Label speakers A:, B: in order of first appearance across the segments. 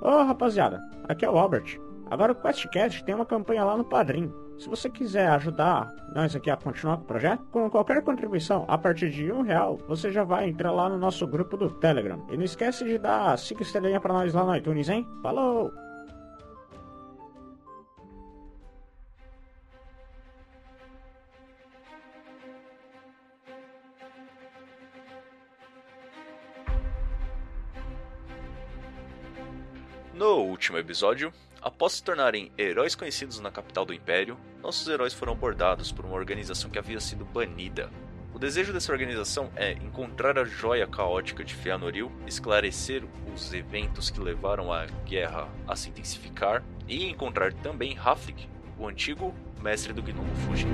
A: Ô rapaziada, aqui é o Albert. Agora o QuestCast tem uma campanha lá no Padrim. Se você quiser ajudar nós aqui a continuar com o projeto, com qualquer contribuição a partir de um real, você já vai entrar lá no nosso grupo do Telegram. E não esquece de dar 5 estrelinhas pra nós lá no iTunes, hein? Falou!
B: Último episódio, após se tornarem heróis conhecidos na capital do Império, nossos heróis foram abordados por uma organização que havia sido banida. O desejo dessa organização é encontrar a joia caótica de Feanoril, esclarecer os eventos que levaram a guerra a se intensificar e encontrar também Haflik, o antigo mestre do Gnomo Fuji.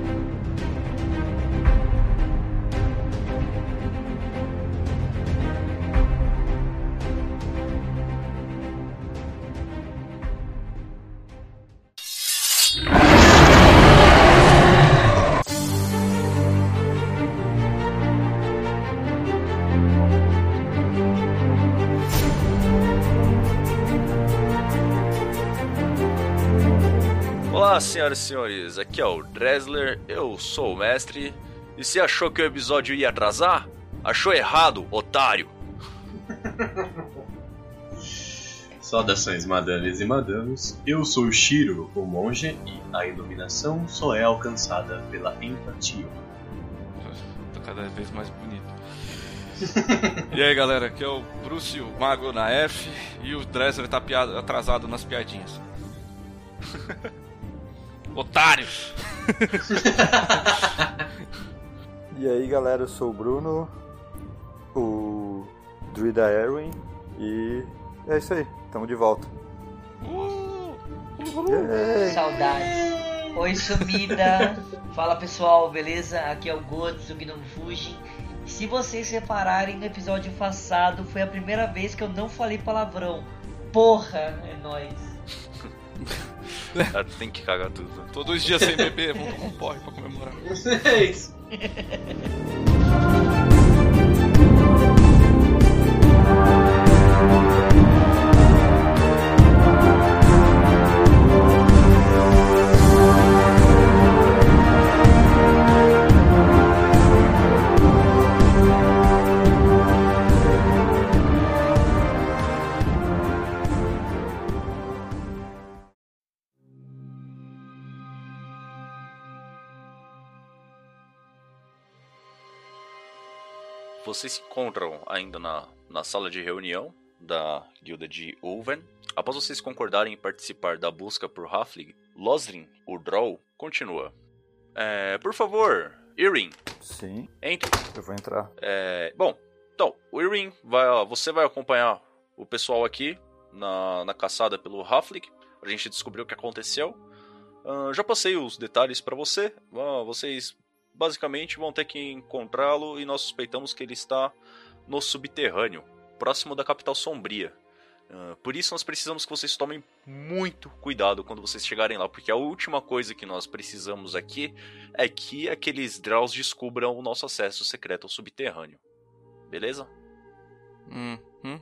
B: Senhoras e senhores, aqui é o Dresler, eu sou o mestre. E se achou que o episódio ia atrasar? Achou errado, otário!
C: Saudações, madames e madames. Eu sou o Shiro, o monge, e a iluminação só é alcançada pela empatia.
D: Tá cada vez mais bonito. e aí galera, aqui é o Bruce, o Mago na F, e o Dresler tá atrasado nas piadinhas. Otários!
E: E aí galera, eu sou o Bruno, o Druida Erwin e é isso aí, tamo de volta.
D: Uh,
E: Yay!
F: Saudades. Oi, sumida. Fala pessoal, beleza? Aqui é o Gods do Gnome Fuji. Se vocês repararem no episódio passado, foi a primeira vez que eu não falei palavrão. Porra, é nóis.
B: Cara, tem que cagar tudo.
D: tô dois dias sem beber, vamos tomar um porre pra comemorar.
C: É
B: Vocês se encontram ainda na, na sala de reunião da guilda de Ulven. Após vocês concordarem em participar da busca por Hafling, Losrin, o Drow, continua. É, por favor, Irin,
E: Sim,
B: entre.
E: eu vou entrar.
B: É, bom, então, o Irin, vai, você vai acompanhar o pessoal aqui na, na caçada pelo Haflik, pra gente descobrir o que aconteceu. Ah, já passei os detalhes pra você. Ah, vocês basicamente vão ter que encontrá-lo e nós suspeitamos que ele está no subterrâneo, próximo da capital sombria. Ah, por isso nós precisamos que vocês tomem muito cuidado quando vocês chegarem lá, porque a última coisa que nós precisamos aqui é que aqueles Draws descubram o nosso acesso secreto ao subterrâneo. Beleza?
D: Hum, hum.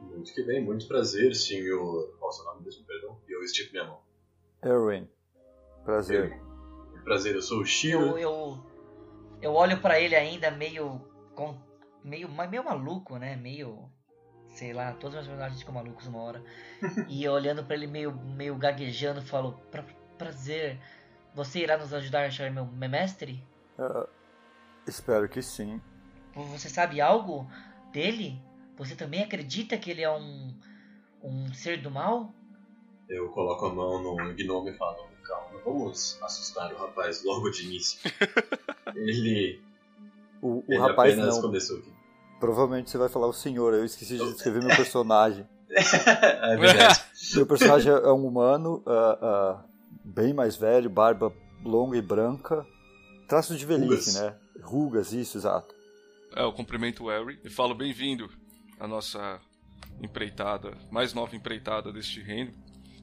C: Muito que bem, muito prazer, senhor. Qual é o seu nome mesmo, perdão? E eu estico minha mão.
E: Erwin, prazer.
C: Prazer, eu sou o
F: Eu,
C: Shiro.
F: eu, eu olho pra ele ainda meio. Com, meio, meio maluco, né? Meio. Sei lá, todos os meus personagens ficam malucos uma hora. e olhando pra ele meio, meio gaguejando, falo: pra, Prazer, você irá nos ajudar a achar meu, mestre?
E: Ah, espero que sim.
F: Você sabe algo dele? Você também acredita que ele é um. um ser do mal?
C: Eu coloco a mão no gnome e falo: Calma, vamos assustar o rapaz logo de início. ele
E: O, o
C: ele
E: rapaz
C: apenas
E: não.
C: começou aqui.
E: Provavelmente você vai falar o senhor, eu esqueci de descrever meu personagem.
C: é verdade.
E: Meu personagem é um humano, ah, ah, bem mais velho, barba longa e branca. Traço de velhice,
C: Rugas.
E: né? Rugas, isso, exato.
D: É, eu cumprimento o Harry e falo bem-vindo à nossa empreitada, mais nova empreitada deste reino.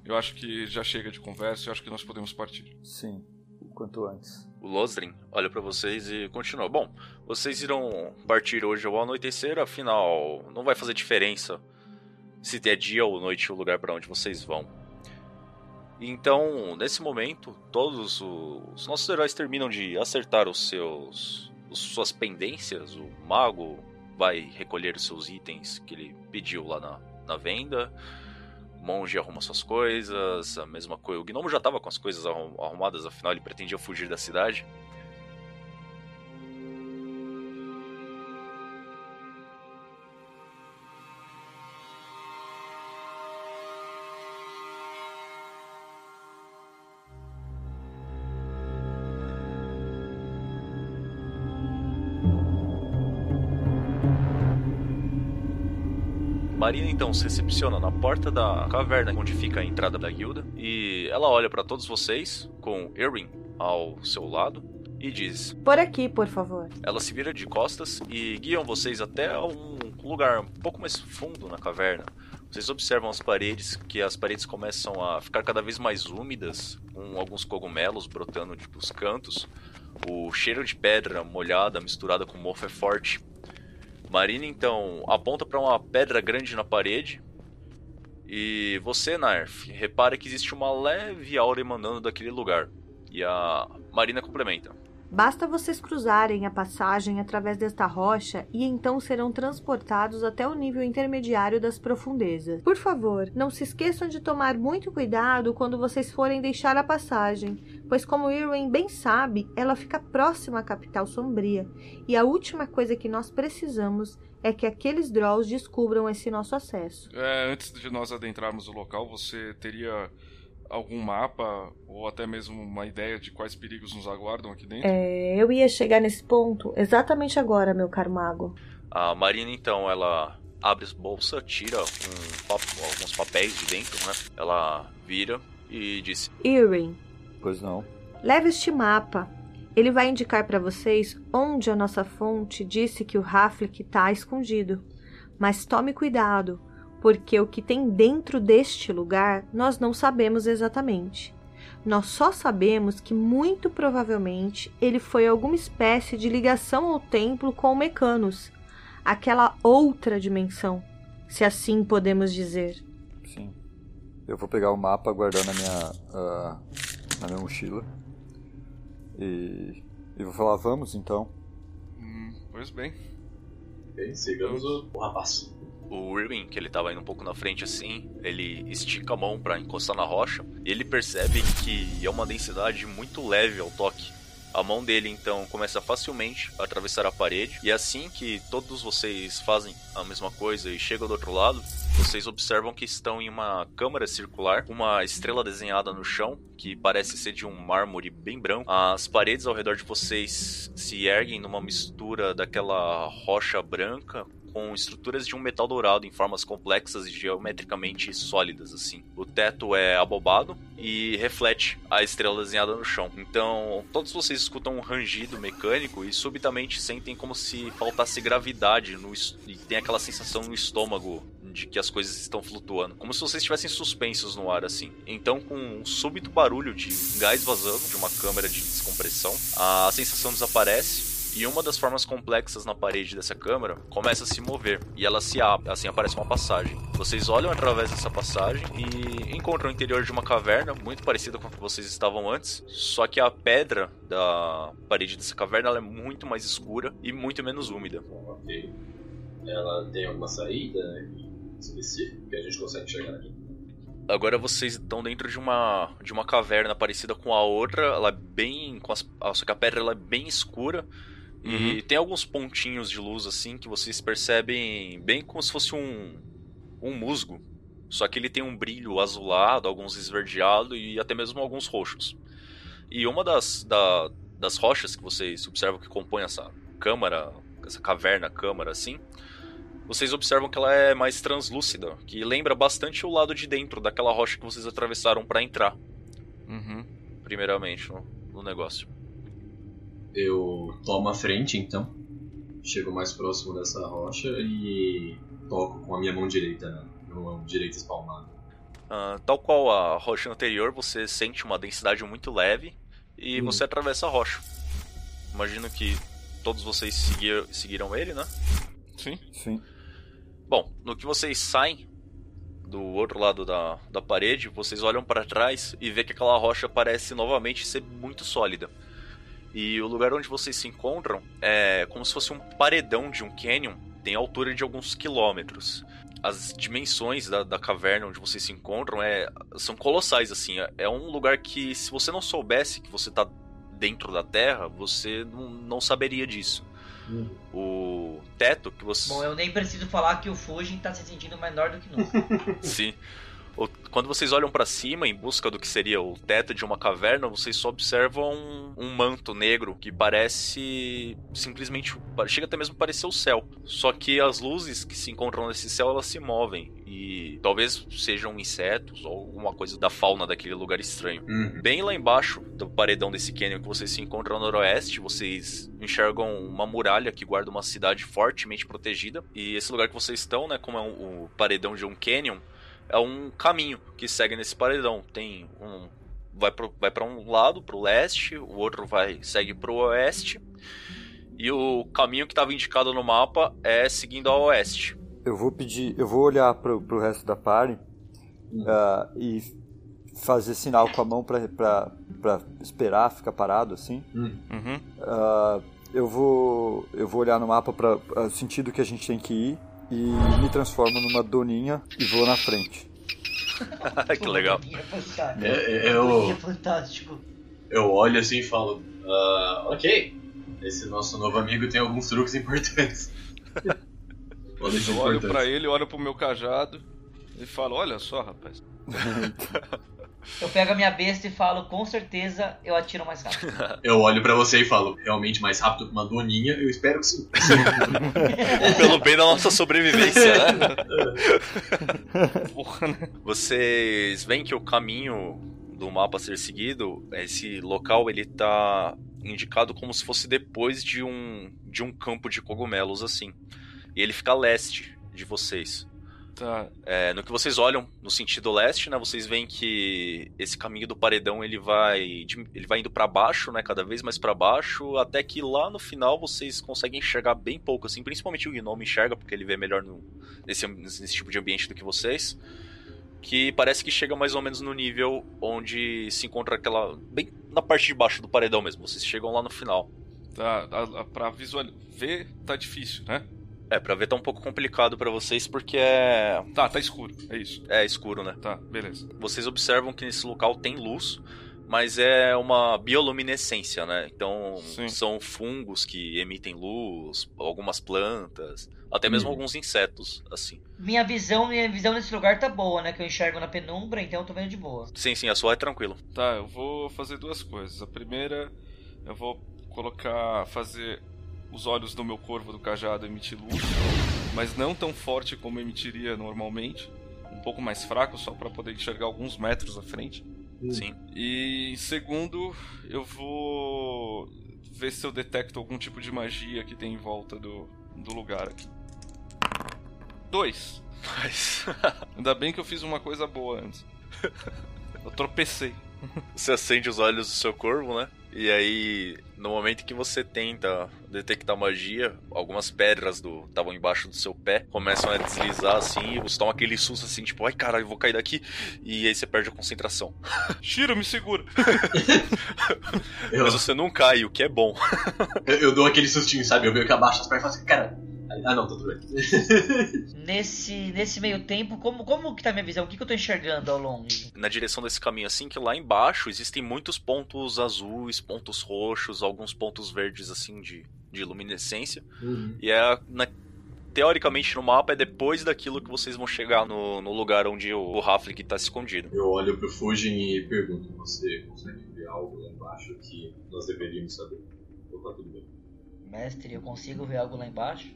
D: Eu acho que já chega de conversa, eu acho que nós podemos partir.
E: Sim, o quanto antes.
B: O Losdrin olha pra vocês e continua. Bom, vocês irão partir hoje ao anoitecer, afinal, não vai fazer diferença se é dia ou noite o lugar para onde vocês vão. Então, nesse momento, todos os nossos heróis terminam de acertar os seus os suas pendências. O mago vai recolher os seus itens que ele pediu lá na, na venda. Monge arruma suas coisas, a mesma coisa. O gnomo já estava com as coisas arrumadas, afinal ele pretendia fugir da cidade. Marina então se recepciona na porta da caverna onde fica a entrada da guilda e ela olha para todos vocês com Erin ao seu lado e diz:
G: Por aqui, por favor.
B: Ela se vira de costas e guiam vocês até um lugar um pouco mais fundo na caverna. Vocês observam as paredes, que as paredes começam a ficar cada vez mais úmidas, com alguns cogumelos brotando dos cantos. O cheiro de pedra molhada misturada com mofo é forte. Marina então aponta para uma pedra grande na parede. E você, Narf, repara que existe uma leve aura emanando daquele lugar. E a Marina complementa.
G: Basta vocês cruzarem a passagem através desta rocha e então serão transportados até o nível intermediário das profundezas. Por favor, não se esqueçam de tomar muito cuidado quando vocês forem deixar a passagem, pois, como Irwin bem sabe, ela fica próxima à capital sombria e a última coisa que nós precisamos é que aqueles Drolls descubram esse nosso acesso.
D: É, antes de nós adentrarmos o local, você teria algum mapa ou até mesmo uma ideia de quais perigos nos aguardam aqui dentro?
G: É, eu ia chegar nesse ponto exatamente agora, meu caro mago.
B: A Marina, então, ela abre a bolsa, tira um, alguns papéis de dentro, né? Ela vira e diz:
G: Irwin.
E: Pois não.
G: Leve este mapa. Ele vai indicar para vocês onde a nossa fonte disse que o Raflik está escondido. Mas tome cuidado, porque o que tem dentro deste lugar nós não sabemos exatamente. Nós só sabemos que muito provavelmente ele foi alguma espécie de ligação ao templo com o Mecanos, aquela outra dimensão, se assim podemos dizer.
E: Sim. Eu vou pegar o mapa, guardar na minha, uh, na minha mochila. E, e vou falar, vamos então.
D: Hum, pois bem.
C: Bem, sigamos o, o rapaz
B: o Irwin, que ele tava indo um pouco na frente assim, ele estica a mão para encostar na rocha e ele percebe que é uma densidade muito leve ao toque. A mão dele então começa facilmente a atravessar a parede, e assim que todos vocês fazem a mesma coisa e chegam do outro lado, vocês observam que estão em uma câmara circular, uma estrela desenhada no chão, que parece ser de um mármore bem branco. As paredes ao redor de vocês se erguem numa mistura daquela rocha branca com estruturas de um metal dourado em formas complexas e geometricamente sólidas, assim. O teto é abobado e reflete a estrela desenhada no chão. Então, todos vocês escutam um rangido mecânico e subitamente sentem como se faltasse gravidade no e tem aquela sensação no estômago de que as coisas estão flutuando, como se vocês estivessem suspensos no ar assim. Então, com um súbito barulho de gás vazando de uma câmera de descompressão, a sensação desaparece e uma das formas complexas na parede dessa câmera começa a se mover e ela se abre, assim aparece uma passagem. Vocês olham através dessa passagem e encontram o interior de uma caverna muito parecida com a que vocês estavam antes, só que a pedra da parede dessa caverna é muito mais escura e muito menos úmida.
C: Ok. Ela tem alguma saída específica que a gente consegue chegar aqui?
B: Agora vocês estão dentro de uma de uma caverna parecida com a outra, ela é bem com as, só que a pedra ela é bem escura Uhum. E tem alguns pontinhos de luz assim que vocês percebem bem como se fosse um, um musgo. Só que ele tem um brilho azulado, alguns esverdeado e até mesmo alguns roxos. E uma das, da, das rochas que vocês observam que compõe essa câmara, essa caverna, câmara assim, vocês observam que ela é mais translúcida, que lembra bastante o lado de dentro daquela rocha que vocês atravessaram para entrar.
D: Uhum.
B: Primeiramente no, no negócio.
C: Eu tomo a frente então, chego mais próximo dessa rocha e toco com a minha mão direita, né? mão direita espalmada.
B: Uh, tal qual a rocha anterior, você sente uma densidade muito leve e hum. você atravessa a rocha. Imagino que todos vocês seguir, seguiram ele, né?
D: Sim.
E: Sim.
B: Bom, no que vocês saem do outro lado da, da parede, vocês olham para trás e vê que aquela rocha parece novamente ser muito sólida. E o lugar onde vocês se encontram é como se fosse um paredão de um canyon, tem altura de alguns quilômetros. As dimensões da, da caverna onde vocês se encontram é, são colossais, assim. É, é um lugar que, se você não soubesse que você está dentro da Terra, você não, não saberia disso.
C: Hum.
B: O teto que você.
F: Bom, eu nem preciso falar que o Fujin tá se sentindo menor do que nunca.
B: Sim. Quando vocês olham pra cima em busca do que seria o teto de uma caverna, vocês só observam um, um manto negro que parece simplesmente chega até mesmo a parecer o céu. Só que as luzes que se encontram nesse céu elas se movem e talvez sejam insetos ou alguma coisa da fauna daquele lugar estranho.
C: Uhum.
B: Bem lá embaixo do paredão desse canyon que vocês se encontram ao noroeste, vocês enxergam uma muralha que guarda uma cidade fortemente protegida. E esse lugar que vocês estão, né, como é um, o paredão de um canyon, é um caminho que segue nesse paredão. Tem um vai pro, vai para um lado, pro leste, o outro vai segue pro oeste. E o caminho que estava indicado no mapa é seguindo ao oeste.
E: Eu vou pedir, eu vou olhar pro, pro resto da party ah, e fazer sinal com a mão pra esperar, ficar parado assim.
C: Hum.
D: Uhum.
E: Ah, eu vou eu vou olhar no mapa para o sentido que a gente tem que ir e me transformo numa doninha e vou na frente.
B: que legal.
F: É fantástico.
C: É, é, eu,
F: fantástico.
C: eu olho assim e falo: "Ah, Ok, esse nosso novo amigo tem alguns truques importantes.
D: Eu olho pra ele, olho pro meu cajado e falo: Olha só, rapaz.
F: Eu pego a minha besta e falo, com certeza eu atiro mais rápido.
C: Eu olho pra você e falo: Realmente mais rápido que uma doninha? Eu espero que sim.
B: Pelo bem da nossa sobrevivência, né?
D: Porra, né?
B: Vocês veem que o caminho do mapa a ser seguido, esse local ele tá indicado como se fosse depois de um de um campo de cogumelos assim. E ele fica a leste de vocês.
D: Tá.
B: É, no que vocês olham no sentido leste, né, vocês veem que esse caminho do paredão ele vai ele vai indo pra baixo, né, cada vez mais pra baixo, até que lá no final vocês conseguem enxergar bem pouco assim, principalmente o Gnome enxerga porque ele vê melhor no, nesse, nesse tipo de ambiente do que vocês. Que parece que chega mais ou menos no nível onde se encontra aquela. bem na parte de baixo do paredão mesmo. Vocês chegam lá no final.
D: Tá. A, a, pra visual... ver, tá difícil, né?
B: É, pra ver tá um pouco complicado pra vocês porque é.
D: Tá, tá escuro. É isso.
B: é escuro, né?
D: Tá, beleza.
B: vocês observam que nesse local tem luz, mas é uma bioluminescência, né? Então
D: Sim.
B: são fungos que emitem luz, algumas plantas, até mesmo
C: Uhum.
B: alguns insetos, assim.
F: Minha visão, minha visão nesse lugar tá boa, né? Que eu enxergo na penumbra, então eu tô vendo de boa.
B: Sim, sim, a sua é tranquilo.
D: Tá, eu vou fazer duas coisas. A primeira, eu vou colocar. fazer os olhos do meu corvo do cajado emitir luz, mas não tão forte como emitiria normalmente. Um pouco mais fraco, só pra poder enxergar alguns metros à frente.
B: Sim.
D: E segundo, eu vou ver se eu detecto algum tipo de magia que tem em volta do, do lugar aqui. Dois.
B: Mas
D: Ainda bem que eu fiz uma coisa boa antes. Eu tropecei.
B: você acende os olhos do seu corvo, né? E aí, no momento que você tenta detectar magia, algumas pedras do estavam embaixo do seu pé começam a deslizar assim, e você toma aquele susto assim, tipo, ai caralho, eu vou cair daqui. E aí você perde a concentração.
D: Shiro, me segura!
C: Eu,
B: Mas você não cai, o que é bom.
C: eu, eu dou aquele sustinho, sabe? Eu meio que abaixo as pernas e falo assim: Cara. Ah, não, tá tudo bem.
F: Nesse, nesse meio tempo, como, como que tá minha visão? O que, que eu tô enxergando ao longe?
B: na direção desse caminho assim que lá embaixo existem muitos pontos azuis, pontos roxos, alguns pontos verdes assim de, de luminescência. E é na- teoricamente no mapa é depois daquilo que vocês vão chegar no, no lugar onde o, o Raflik tá escondido.
C: Eu olho pro Fujin e pergunto: Você consegue ver algo lá embaixo que nós deveríamos saber? Ou tá tudo bem?
F: Mestre, eu consigo ver algo lá embaixo?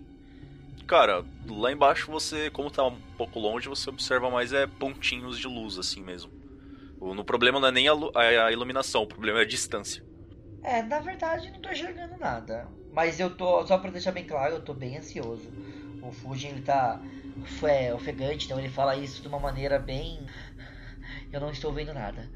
B: Cara, lá embaixo você, como tá um pouco longe, você observa mais é pontinhos de luz assim mesmo. O, no problema não é nem a, a- a iluminação, o problema é a distância.
F: É, na verdade não tô enxergando nada. Mas eu tô, só pra deixar bem claro, eu tô bem ansioso. O Fujin ele tá é, ofegante, então ele fala isso de uma maneira bem. Eu não estou vendo nada.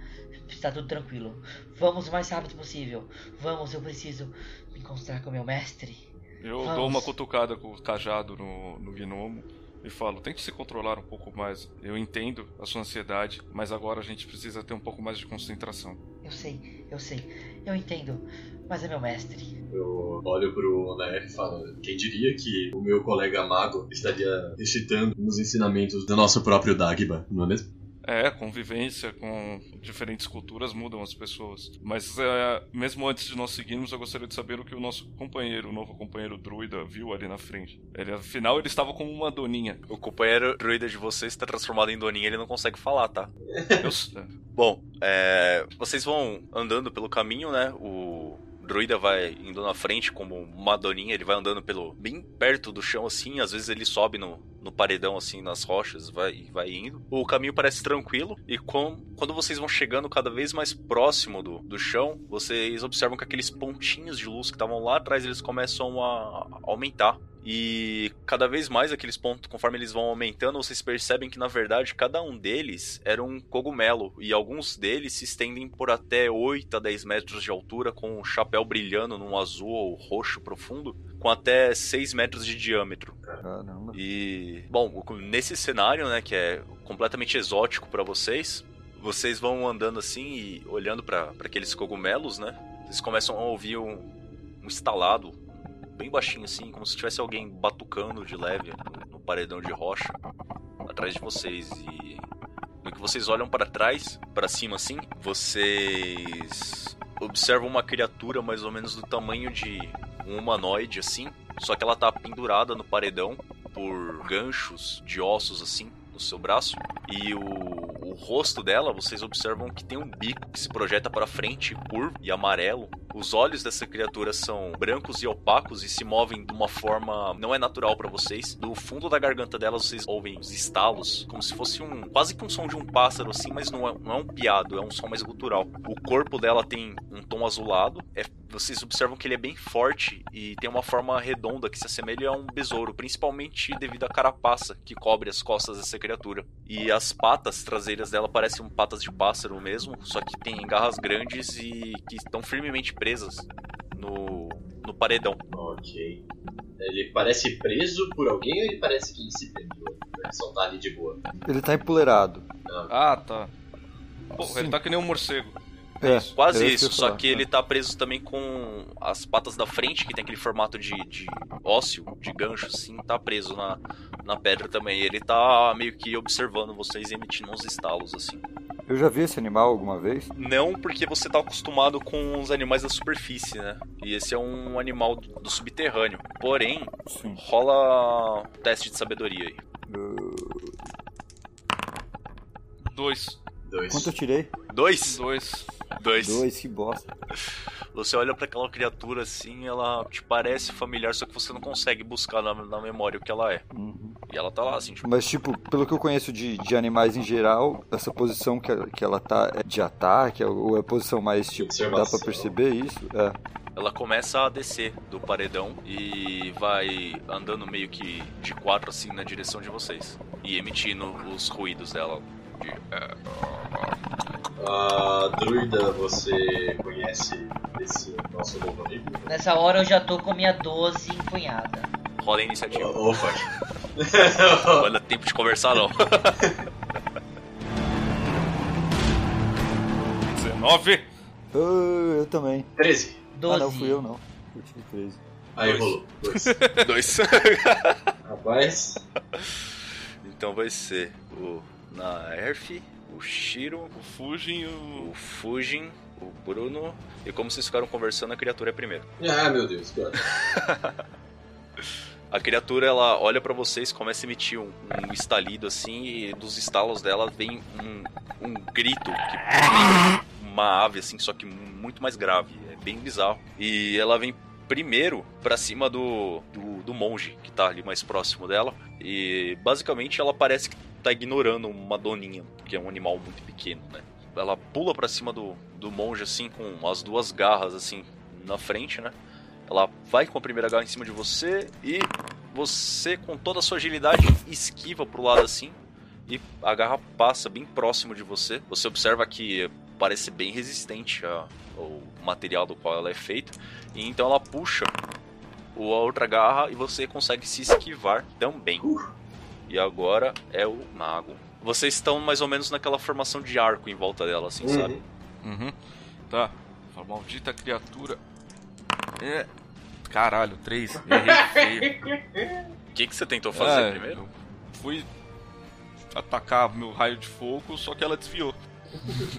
F: Está tudo tranquilo. Vamos o mais rápido possível. Vamos, eu preciso me encontrar com meu mestre.
D: Eu
F: Vamos.
D: dou uma cutucada com o cajado no, no gnomo e falo: tente se controlar um pouco mais. Eu entendo a sua ansiedade, mas agora a gente precisa ter um pouco mais de concentração.
F: Eu sei, eu sei. Eu entendo. Mas é meu mestre.
C: Eu olho pro Nair e falo: quem diria que o meu colega mago estaria recitando os ensinamentos do nosso próprio Dagba, não é mesmo?
D: É, convivência com diferentes culturas mudam as pessoas. Mas é, mesmo antes de nós seguirmos, eu gostaria de saber o que o nosso companheiro, o novo companheiro druida, viu ali na frente. Ele, afinal, ele estava como uma doninha.
B: O companheiro druida de vocês está transformado em doninha, ele não consegue falar, tá?
D: Eu,
B: Bom, é, vocês vão andando pelo caminho, né? O druida vai indo na frente como uma doninha, ele vai andando pelo bem perto do chão assim, às vezes ele sobe no, no paredão assim nas rochas, vai vai indo. O caminho parece tranquilo e com, quando vocês vão chegando cada vez mais próximo do, do chão, vocês observam que aqueles pontinhos de luz que estavam lá atrás eles começam a aumentar. E cada vez mais aqueles pontos, conforme eles vão aumentando, vocês percebem que na verdade cada um deles era um cogumelo. E alguns deles se estendem por até 8 a 10 metros de altura, com um chapéu brilhando num azul ou roxo profundo, com até 6 metros de diâmetro.
E: Caramba.
B: E, bom, nesse cenário, né, que é completamente exótico para vocês, vocês vão andando assim e olhando para aqueles cogumelos, né? Vocês começam a ouvir um, um estalado bem baixinho assim, como se tivesse alguém batucando de leve no, no paredão de rocha atrás de vocês e no que vocês olham para trás, para cima assim, vocês observam uma criatura mais ou menos do tamanho de um humanoide assim, só que ela tá pendurada no paredão por ganchos de ossos assim no seu braço e o, o rosto dela, vocês observam que tem um bico que se projeta para frente, curvo e amarelo. Os olhos dessa criatura são brancos e opacos e se movem de uma forma não é natural para vocês. Do fundo da garganta dela vocês ouvem os estalos, como se fosse um quase que um som de um pássaro assim, mas não é, não é um piado, é um som mais gutural. O corpo dela tem um tom azulado, é vocês observam que ele é bem forte e tem uma forma redonda que se assemelha a um besouro, principalmente devido à carapaça que cobre as costas dessa criatura. E as patas traseiras dela parecem patas de pássaro mesmo, só que tem garras grandes e que estão firmemente presas no, no paredão.
C: Ok. Ele parece preso por alguém ou ele parece que ele se prendeu? Ele só tá ali de boa.
E: Ele tá empoleirado.
D: Ah, tá. Porra, ele tá que nem um morcego.
E: É,
B: Quase
E: era
B: isso,
E: que
B: só
E: falar.
B: que ele tá preso também com as patas da frente, que tem aquele formato de, de ósseo, de gancho, assim, tá preso na, na pedra também. Ele tá meio que observando vocês e emitindo uns estalos, assim.
E: Eu já vi esse animal alguma vez?
B: Não porque você tá acostumado com os animais da superfície, né? E esse é um animal do subterrâneo. Porém,
E: Sim.
B: rola um teste de sabedoria aí.
D: Dois.
C: Dois.
E: Quanto eu tirei?
B: Dois?
D: Dois.
B: Dois.
E: Dois, que bosta.
B: Você olha pra aquela criatura assim, ela te parece familiar, só que você não consegue buscar na, na memória o que ela é.
E: Uhum.
B: E ela tá lá, assim, tipo,
E: Mas, tipo, pelo que eu conheço de, de animais em geral, essa posição que, que ela tá é de ataque, ou é a posição mais, tipo, dá
C: Observação.
E: pra perceber isso? É.
B: ela começa a descer do paredão e vai andando meio que de quatro assim na direção de vocês. E emitindo os ruídos dela. De, é,
C: A druida, você conhece esse nosso novo amigo?
F: Nessa hora eu já tô com a minha 12 empunhada.
B: rola a iniciativa.
C: Oh, fuck.
B: Não vai dar tempo de conversar, não.
D: 19.
E: Ah, eu também.
C: 13.
F: 12.
E: Ah, não, fui eu não. Eu tive 13.
C: Aí
B: Dois.
C: rolou. Dois.
B: Dois.
C: Rapaz.
B: então vai ser o Naerf, o Shiro,
D: O Fujin o.
B: o Fujin, o Bruno. E como vocês ficaram conversando, a criatura é primeiro.
C: Ah, meu Deus, que ótimo.
B: A criatura ela olha pra vocês, começa a emitir um, um estalido assim, e dos estalos dela vem um, um grito que uma ave assim, só que muito mais grave. É bem bizarro. E ela vem primeiro pra cima do, do, do monge que tá ali mais próximo dela. E basicamente ela parece que tá ignorando uma doninha, que é um animal muito pequeno, né? Ela pula pra cima do, do monge assim, com as duas garras assim na frente, né? Ela vai com a primeira garra em cima de você e você, com toda a sua agilidade, esquiva pro lado assim e a garra passa bem próximo de você. Você observa que parece bem resistente a- ao material do qual ela é feita. E então ela puxa o- a outra garra e você consegue se esquivar também. E agora é o mago. Vocês estão mais ou menos naquela formação de arco em volta dela, assim,
C: Uhum.
B: sabe?
D: Uhum. Tá. Fala, maldita criatura. É. Caralho, três. Errei feio.
B: O que, que você tentou fazer
D: É,
B: primeiro?
D: eu Fui atacar meu raio de fogo, só que ela desviou.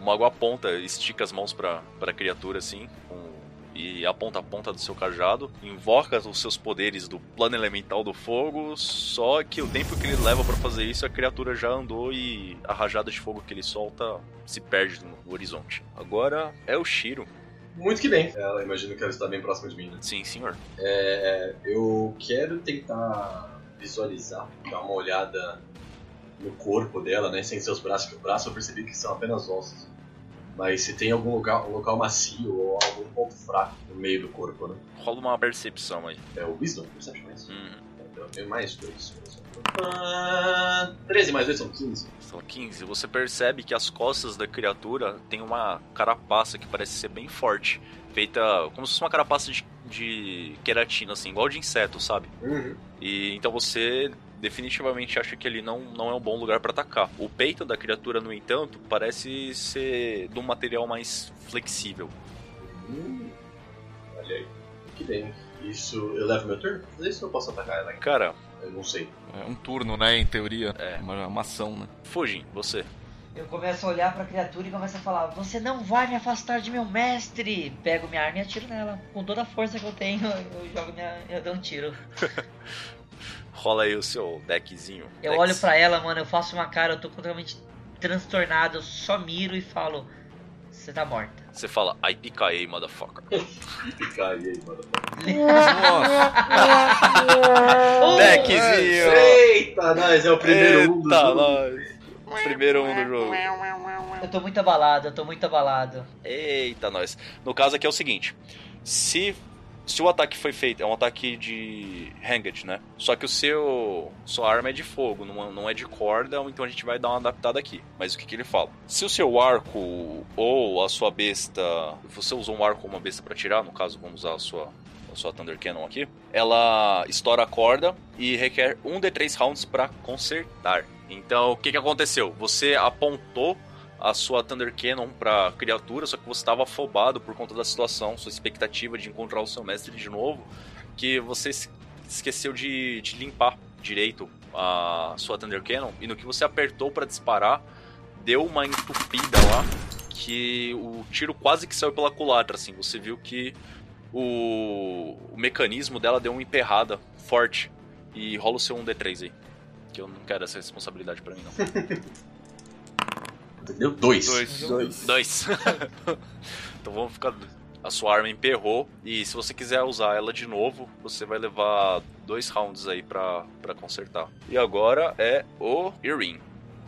B: O mago aponta, estica as mãos pra, pra criatura assim, com- e aponta a ponta do seu cajado, invoca os seus poderes do plano elemental do fogo, só que o tempo que ele leva pra fazer isso, a criatura já andou e a rajada de fogo que ele solta se perde no horizonte. Agora é o Shiro.
C: Muito que bem. Ela, imagino que ela está bem próxima de mim, né?
B: Sim, senhor.
C: É, eu quero tentar visualizar, dar uma olhada no corpo dela, né? Sem seus braços, que o braço eu percebi que são apenas ossos. Mas se tem algum lugar, um local macio ou algum ponto fraco no meio do corpo, né?
B: Rola uma percepção aí.
C: É o Wisdom, Perception, é isso?
B: Uhum.
C: Então eu tenho mais dois. Ah, 13 mais 2 são 15.
B: São 15. Você percebe que as costas da criatura tem uma carapaça que parece ser bem forte. Feita como se fosse uma carapaça de, de queratina, assim, igual de inseto, sabe?
C: Uhum.
B: E então você definitivamente acha que ele não, não é um bom lugar para atacar. O peito da criatura, no entanto, parece ser de um material mais flexível.
C: Hum, olha aí. Que bem. Isso. Eu levo meu turno? Fazer isso ou eu posso atacar ela ainda?
B: Cara,
C: Eu não sei.
D: É um turno, né? Em teoria.
B: É.
D: Uma, uma ação, né?
B: Fujin, você.
F: Eu começo a olhar pra criatura e começo a falar: Você não vai me afastar de meu mestre! Pego minha arma e atiro nela. Com toda a força que eu tenho, eu jogo minha. Eu dou um tiro.
B: Rola aí o seu deckzinho.
F: Eu
B: Dex.
F: olho pra ela, mano, eu faço uma cara, eu tô completamente transtornado, eu só miro e falo: Você tá morta.
B: Você fala, I picaei, motherfucker.
C: Aí, mano.
B: Deckzinho!
C: Eita, nós, é o primeiro um do
B: Eita,
C: jogo.
B: nós. Primeiro um do jogo.
F: Eu tô muito abalado, eu tô muito abalado.
B: Eita, nós. No caso aqui é o seguinte: se, se o ataque foi feito, é um ataque de hanged, né? Só que o seu sua arma é de fogo, não, não é de corda, então a gente vai dar uma adaptada aqui. Mas o que, que ele fala? Se o seu arco ou a sua besta, você usou um arco ou uma besta pra tirar, no caso vamos usar a sua sua Thunder Cannon aqui, ela estoura a corda e requer um de três rounds pra consertar. Então, o que, que aconteceu? Você apontou a sua Thunder Cannon pra criatura, só que você estava afobado por conta da situação, sua expectativa de encontrar o seu mestre de novo, que você es- esqueceu de, de limpar direito a sua Thunder Cannon, e no que você apertou pra disparar, deu uma entupida lá, que o tiro quase que saiu pela culatra, assim, você viu que o, o mecanismo dela deu uma emperrada forte, e rola o seu 1d3 aí, que eu não quero essa responsabilidade pra mim não.
C: Deu dois.
D: Dois.
E: Dois.
B: Dois. então vamos ficar. A sua arma emperrou. E se você quiser usar ela de novo, você vai levar dois rounds aí pra, pra consertar. E agora é o Irin,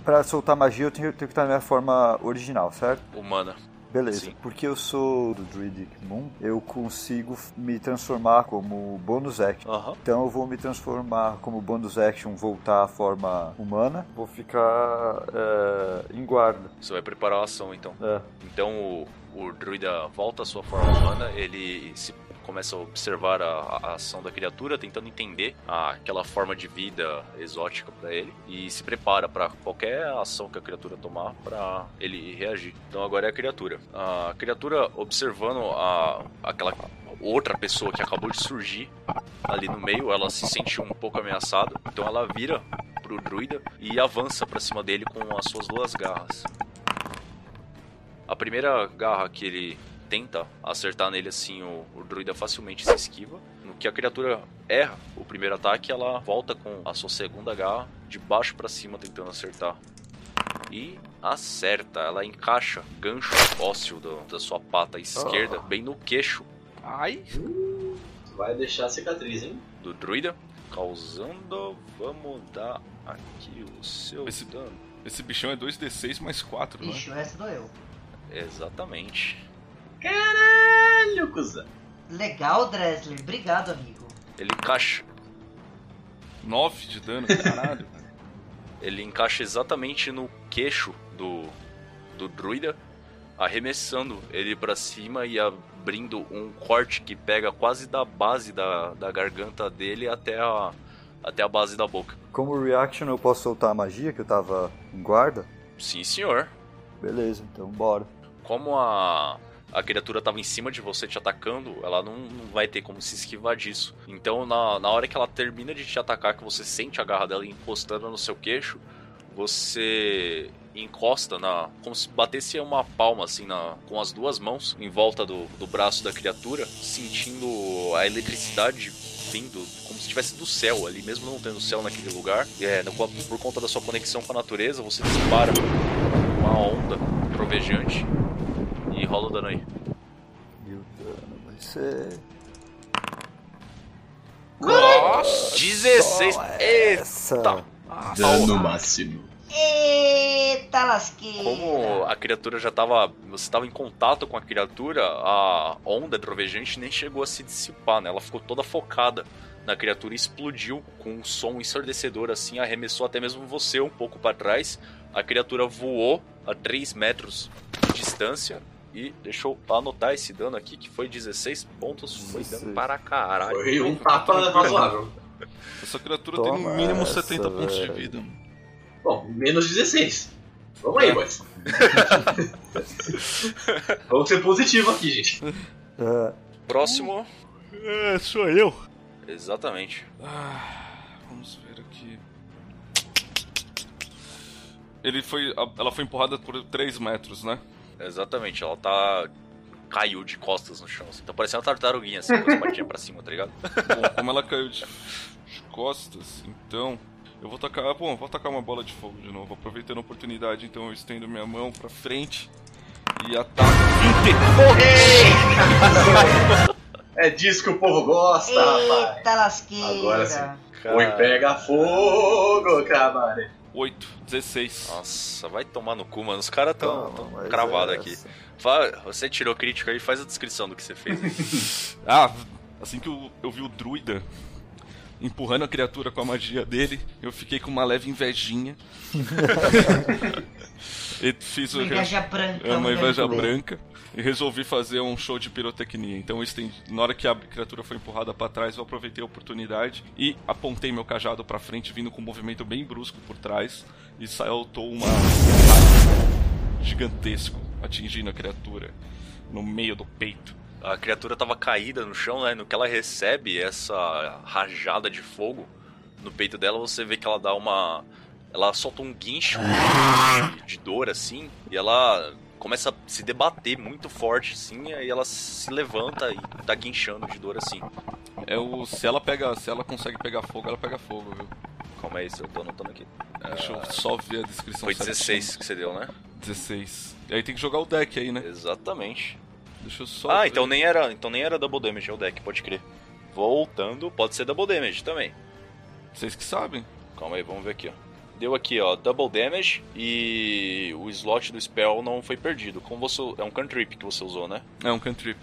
E: Pra soltar magia eu tenho, tenho que estar na minha forma original, certo?
B: humana.
E: Beleza.
B: Sim.
E: Porque eu sou do Druidic Moon, eu consigo me transformar como bônus action.
B: Aham.
E: Então eu vou me transformar como bônus action, voltar à forma humana. Vou ficar é, em guarda.
B: Você vai preparar a ação então.
E: É.
B: Então o, o druida volta à sua forma humana, ele se começa a observar a, a ação da criatura, tentando entender a- aquela forma de vida exótica pra ele e se prepara pra qualquer ação que a criatura tomar pra ele reagir. Então agora é a criatura. A criatura observando a, aquela outra pessoa que acabou de surgir ali no meio, ela se sente um pouco ameaçada, então ela vira pro druida e avança pra cima dele com as suas duas garras. A primeira garra que ele tenta acertar nele assim, o, o druida facilmente se esquiva. No que a criatura erra o primeiro ataque, ela volta com a sua segunda garra de baixo pra cima tentando acertar. E acerta, ela encaixa gancho ósseo do- da sua pata esquerda bem no queixo
D: Ai.
C: Vai deixar cicatriz, hein?
B: do druida, causando. Vamos dar aqui o seu
D: Esse-
B: dano.
D: Esse bichão é 2d6 mais 4, né?
F: Ixi, o resto doeu.
B: Exatamente.
C: Caralho, cuzão.
F: Legal, Dresler. Obrigado, amigo.
B: Ele encaixa
D: 9 de dano, caralho.
B: Ele encaixa exatamente no queixo do, do druida, arremessando ele pra cima e abrindo um corte que pega quase da base da, da garganta dele até a, até a base da boca.
E: Como reaction eu posso soltar a magia que eu tava em guarda?
B: Sim, senhor.
E: Beleza, então bora.
B: Como a, a criatura estava em cima de você te atacando, ela não, não vai ter como se esquivar disso. Então, na, na hora que ela termina de te atacar, que você sente a garra dela encostando no seu queixo, você encosta na. como se batesse uma palma, assim, na, com as duas mãos em volta do, do braço da criatura, sentindo a eletricidade vindo, como se estivesse do céu ali, mesmo não tendo céu naquele lugar. É, no, por conta da sua conexão com a natureza, você dispara uma onda trovejante rola o dano aí.
E: E o dano vai ser.
B: Nossa! 16! Eita!
E: Essa.
C: Dano máximo.
F: Eita lasqueira!
B: Como a criatura já estava. Você estava em contato com a criatura, a onda trovejante nem chegou a se dissipar, né? Ela ficou toda focada na criatura e explodiu com um som ensurdecedor assim, arremessou até mesmo você um pouco para trás. A criatura voou a 3 metros de distância. E deixa eu anotar esse dano aqui, que foi 16 pontos. Foi dano
E: 16.
B: para caralho.
C: Foi um tapa razoável.
D: Essa criatura tem no
E: Toma
D: mínimo
E: essa,
D: 70 pontos de vida.
C: Bom, menos 16. Vamos aí, boys. Vamos ser positivo aqui, gente.
E: É,
B: Próximo.
D: É, sou eu.
B: Exatamente.
D: Ah, vamos ver aqui. Ele foi. Ela foi empurrada por 3 metros, né?
B: Exatamente. Ela tá. Caiu de costas no chão. Assim. Tá parecendo uma tartaruguinha, assim, com as patinhas pra cima, tá ligado?
D: Bom, como ela caiu de, de costas, então. Eu vou tacar. Bom, vou tacar uma bola de fogo de novo. Aproveitando a oportunidade, então eu estendo minha mão pra frente e ataco.
C: É disso que o povo gosta, rapaz.
F: Eita lasqueira!
C: Agora sim. Oi, pega fogo, cabaré.
D: 8, 16.
B: Nossa, vai tomar no cu, mano. Os caras tão,
E: toma,
B: tão
E: mas
B: cravados
E: é
B: aqui. Fala- você tirou crítico aí, faz a descrição do que você fez. aí.
D: Ah, assim que eu, eu vi o druida empurrando a criatura com a magia dele, eu fiquei com uma leve invejinha. e fiz o.
F: Uma inveja branca.
D: É uma inveja
F: branca.
D: branca. E resolvi fazer um show de pirotecnia. Então estendi, na hora que a criatura foi empurrada pra trás, eu aproveitei a oportunidade e apontei meu cajado pra frente, vindo com um movimento bem brusco por trás. E saltou uma gigantesco, atingindo a criatura no meio do peito.
B: A criatura tava caída no chão, né? No que ela recebe essa rajada de fogo no peito dela, você vê que ela dá uma. Ela solta um guincho de, dor, assim, e ela começa a se debater muito forte, assim, e aí ela se levanta e tá guinchando de dor, assim.
D: É o se ela pega, se ela consegue pegar fogo, ela pega fogo, viu?
B: Calma aí, eu tô anotando aqui.
D: Deixa eu só ver a descrição
B: Foi
D: certinho.
B: 16 que você deu, né?
D: 16. E aí tem que jogar o deck aí, né?
B: Exatamente.
D: Deixa eu só
B: Ah,
D: ver.
B: então nem era, então nem era double damage, é o deck, pode crer. Voltando, pode ser double damage também.
D: Vocês que sabem.
B: Calma aí, vamos ver aqui, ó. Deu aqui, ó, double damage e o slot do spell não foi perdido. Como você é um cantrip que você usou, né?
D: É um cantrip.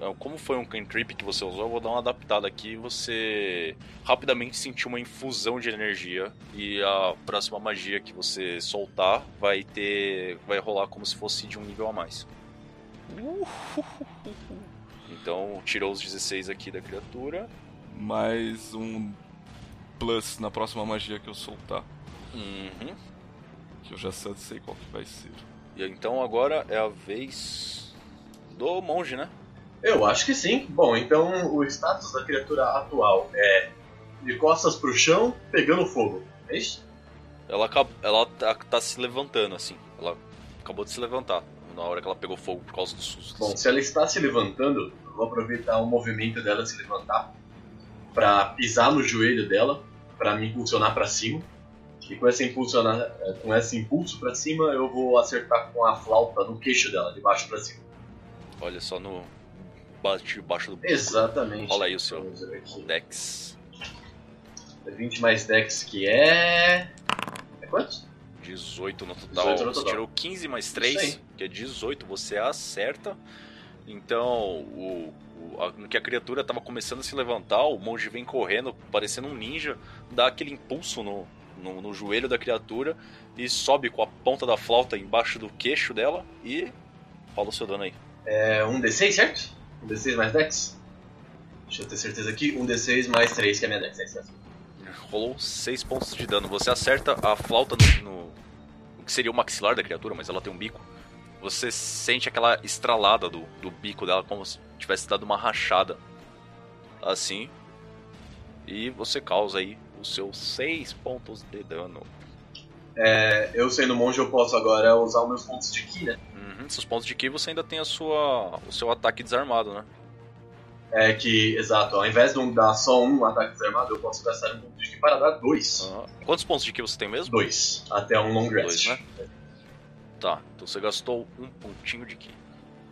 B: É, Como foi um cantrip que você usou, eu vou dar uma adaptada aqui. Você rapidamente sentiu uma infusão de energia e a próxima magia que você soltar vai ter, vai rolar como se fosse de um nível a mais. Então tirou os 16 aqui da criatura.
D: Mais um plus na próxima magia que eu soltar.
B: Uhum.
D: Que eu já sei qual que vai ser.
B: E então agora é a vez do monge, né?
C: Eu acho que sim. Bom, então o status da criatura atual é de costas pro chão, pegando fogo. É isso?
B: Ela, ela tá, tá se levantando, assim. Ela acabou de se levantar na hora que ela pegou fogo por causa do susto.
C: Bom, se ela está se levantando, eu vou aproveitar o movimento dela se levantar pra pisar no joelho dela, pra me impulsionar pra cima. E com esse, impulsionar, eh, com esse impulso pra cima, eu vou acertar com a flauta no queixo dela, de baixo pra cima.
B: Olha só no. Bate debaixo do.
C: Exatamente.
B: Rola aí o seu. Dex.
C: 20 mais Dex, que é. É quanto?
B: 18 no total.
C: 18 no
B: Você
C: total.
B: tirou 15 mais
C: Isso
B: 3,
C: aí.
B: que é 18. Você acerta. Então, o, no que a criatura tava começando a se levantar, o monge vem correndo, parecendo um ninja, dá aquele impulso no, no, no joelho da criatura e sobe com a ponta da flauta embaixo do queixo dela e rola o seu dano aí.
C: É um D6, certo? Um D6 mais Dex? Deixa eu ter certeza aqui. Um D6 mais 3, que é minha Dex. É mesmo.
B: rolou 6 pontos de dano. Você acerta a flauta no, no, no que seria o maxilar da criatura, mas ela tem um bico. Você sente aquela estralada do, do bico dela, como se tivesse dado uma rachada. Assim. E você causa aí os seus 6 pontos de dano.
C: É, eu sendo monge, eu posso agora usar os meus pontos de ki, né?
B: Uhum, seus pontos de ki você ainda tem a sua, o seu ataque desarmado, né?
C: É que, exato, ao invés de um dar só um ataque desarmado, eu posso gastar um ponto de ki para dar dois.
B: Ah, Quantos pontos de ki você tem mesmo?
C: Dois. Até um long rest.
B: Dois, né? Tá, então você gastou um pontinho de ki.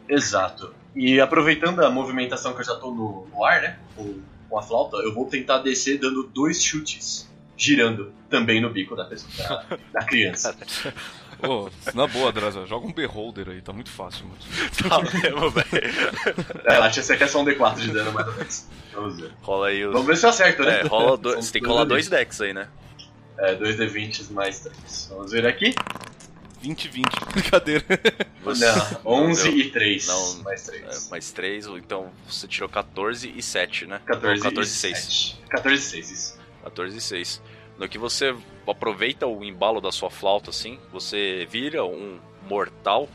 C: Exato. E aproveitando a movimentação que eu já tô no, no ar, né? Com, com a flauta, eu vou tentar descer dando dois chutes, girando também no bico da pessoa, da, da criança.
D: Ô, na boa, Draza, joga um Beholder aí, tá muito fácil, mano.
B: Tá mesmo, velho.
C: É, Ela tinha você quer só um D4 de dano, mais ou menos. Vamos ver.
B: Rola aí os.
C: Vamos ver se eu acerto, né?
B: É, rola dois.
C: São
B: Você tem que rolar dois
C: 2D20.
B: decks aí, né?
C: É, 2D20 mais 3. Vamos ver aqui.
D: 20 20. Brincadeira.
B: Você-
C: Não, 11
B: deu.
C: e 3.
B: Não,
C: mais 3.
B: É, mais 3, então você tirou 14 e 7, né?
C: 14,
B: Não, 14
C: e
B: e 6.
C: 6. 14 e 6, isso.
B: 14 e 6. No que você aproveita o embalo da sua flauta, assim, você vira um mortal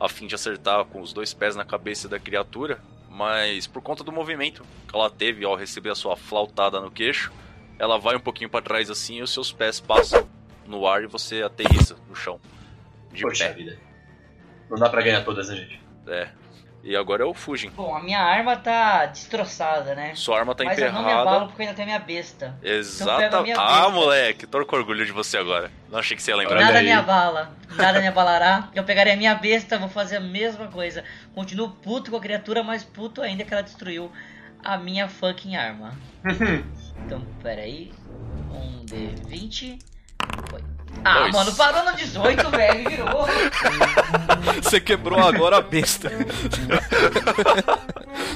B: a fim de acertar com os dois pés na cabeça da criatura, mas por conta do movimento que ela teve ao receber a sua flautada no queixo, ela vai um pouquinho pra trás assim e os seus pés passam no ar e você aterriza no chão. De
C: Poxa
B: pé.
C: vida. Não dá pra ganhar todas, né, gente?
B: É. E agora é o Fujin.
F: Bom, a minha arma tá destroçada, né?
B: Sua arma tá
F: Mas eu não me
B: emperrada.
F: abalo porque eu ainda tenho minha besta. Então a
B: Exata.
F: minha
B: Ah,
F: besta.
B: moleque, tô com orgulho de você agora. Não achei que você ia lembrar.
F: Nada me abala, nada me abalará. Eu pegarei a minha besta, vou fazer a mesma coisa. Continuo puto com a criatura, mais puto ainda que ela destruiu a minha fucking arma. então, peraí. Um D20. Foi. Ah,
B: Dois.
F: mano, parou no 18, velho, virou.
D: Você quebrou agora a besta.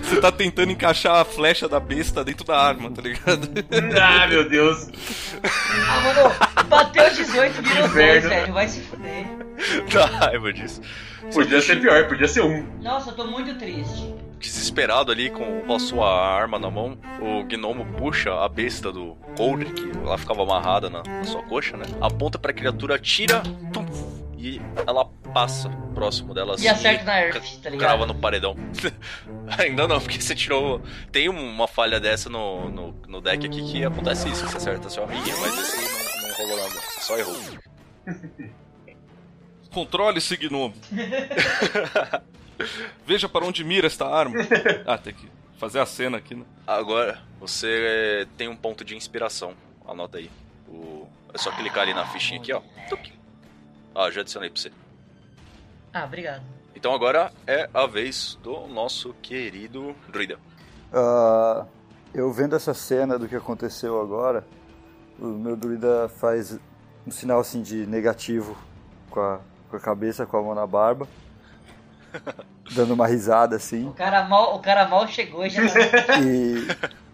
D: Você tá tentando encaixar a flecha da besta dentro da arma, tá ligado?
C: ah, meu Deus.
F: Ah, mano, bateu 18, virou 2,
C: Inferno.
F: velho, vai se fuder.
B: Dá raiva disso.
C: Podia ser pior, podia ser um.
F: Nossa, eu tô muito triste.
B: Desesperado ali com a sua arma na mão, o gnomo puxa a besta do Coldre, que ela ficava amarrada na, na sua coxa, né? Aponta pra criatura, tira, tum, e ela passa próximo dela assim.
F: E acerta na Earth, tá ligado?
B: Crava no paredão. Ainda não, porque você tirou. Tem uma falha dessa no, no, no deck aqui que acontece isso, você acerta seu amiguinho, mas esse não, não rolou nada, você só errou.
D: Controle esse gnomo. Veja para onde mira esta arma. Ah, tem que fazer a cena aqui, né?
B: Agora, você tem um ponto de inspiração. Anota aí. O... É só clicar ali na fichinha aqui, ó. Ah, já adicionei pra você.
F: Ah, obrigado.
B: Então agora é a vez do nosso querido druida.
E: Ah, eu vendo essa cena do que aconteceu agora, o meu druida faz um sinal assim de negativo com a, com a cabeça, com a mão na barba, dando uma risada assim.
F: O cara mal, o cara mal chegou e já tá...
E: E,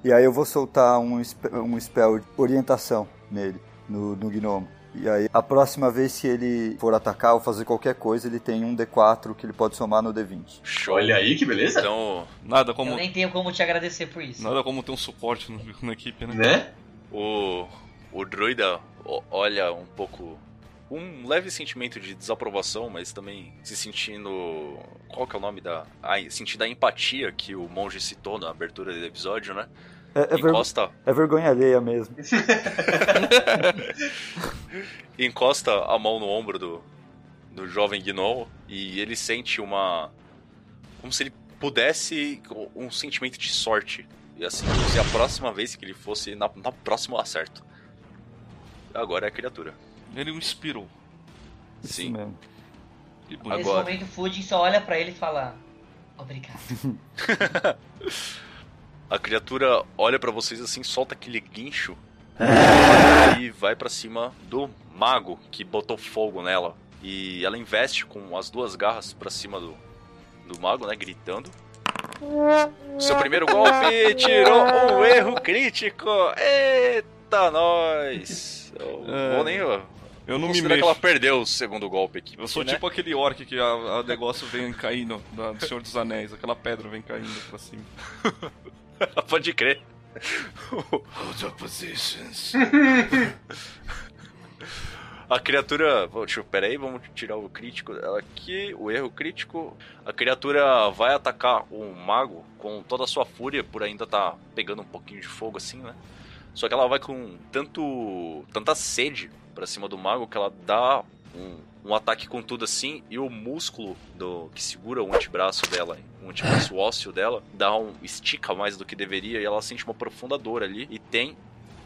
E: e aí eu vou soltar um, um spell de orientação nele, no, no gnomo. E aí, a próxima vez que ele for atacar ou fazer qualquer coisa, ele tem um D4 que ele pode somar no D20.
B: Show.
C: Olha aí que beleza.
B: Então,
D: Nada
F: Eu
D: como,
F: nem tenho como te agradecer por isso.
D: nada como ter um suporte no- na equipe, né?
C: Né?
B: o, o druida olha um pouco. Um leve sentimento de desaprovação, mas também se sentindo. Qual que é o nome da. Ah, sentindo a empatia que o monge citou na abertura do episódio, né?
E: É, é, ver-
B: Encosta
E: é vergonha alheia mesmo.
B: encosta a mão no ombro do, do jovem gnomo e ele sente uma. como se ele pudesse. um sentimento de sorte. E assim, se a próxima vez que ele fosse, na, na próxima acerto. Agora é a criatura.
D: Ele o inspirou.
E: Isso
B: Sim.
E: mesmo.
D: Que bonito.
F: Nesse
B: Agora.
F: momento o Fujin só olha pra ele e fala... Obrigado.
B: A criatura olha pra vocês assim, solta aquele guincho e vai pra cima do mago que botou fogo nela. E ela investe com as duas garras pra cima do, do mago, né? Gritando. Seu primeiro golpe tirou um erro crítico. Eita, nós! Eu
D: É,
B: vou nem. Eu
D: não me
B: considerar que
D: mexo.
B: ela perdeu o segundo golpe aqui.
D: Eu sou
B: né?
D: tipo aquele orc que a, a negócio vem caindo da- do Senhor dos Anéis, aquela pedra vem caindo pra cima.
B: Pode crer.
D: Hold your positions.
B: A criatura. Deixa eu. Pera aí, vamos tirar o crítico dela aqui. O erro crítico. A criatura vai atacar o mago com toda a sua fúria, por ainda tá pegando um pouquinho de fogo assim, né? Só que ela vai com tanto. tanta sede pra cima do mago que ela dá um, um ataque com tudo assim e o músculo do que segura o antebraço dela, o antebraço ósseo dela, dá um. estica mais do que deveria e ela sente uma profunda dor ali e tem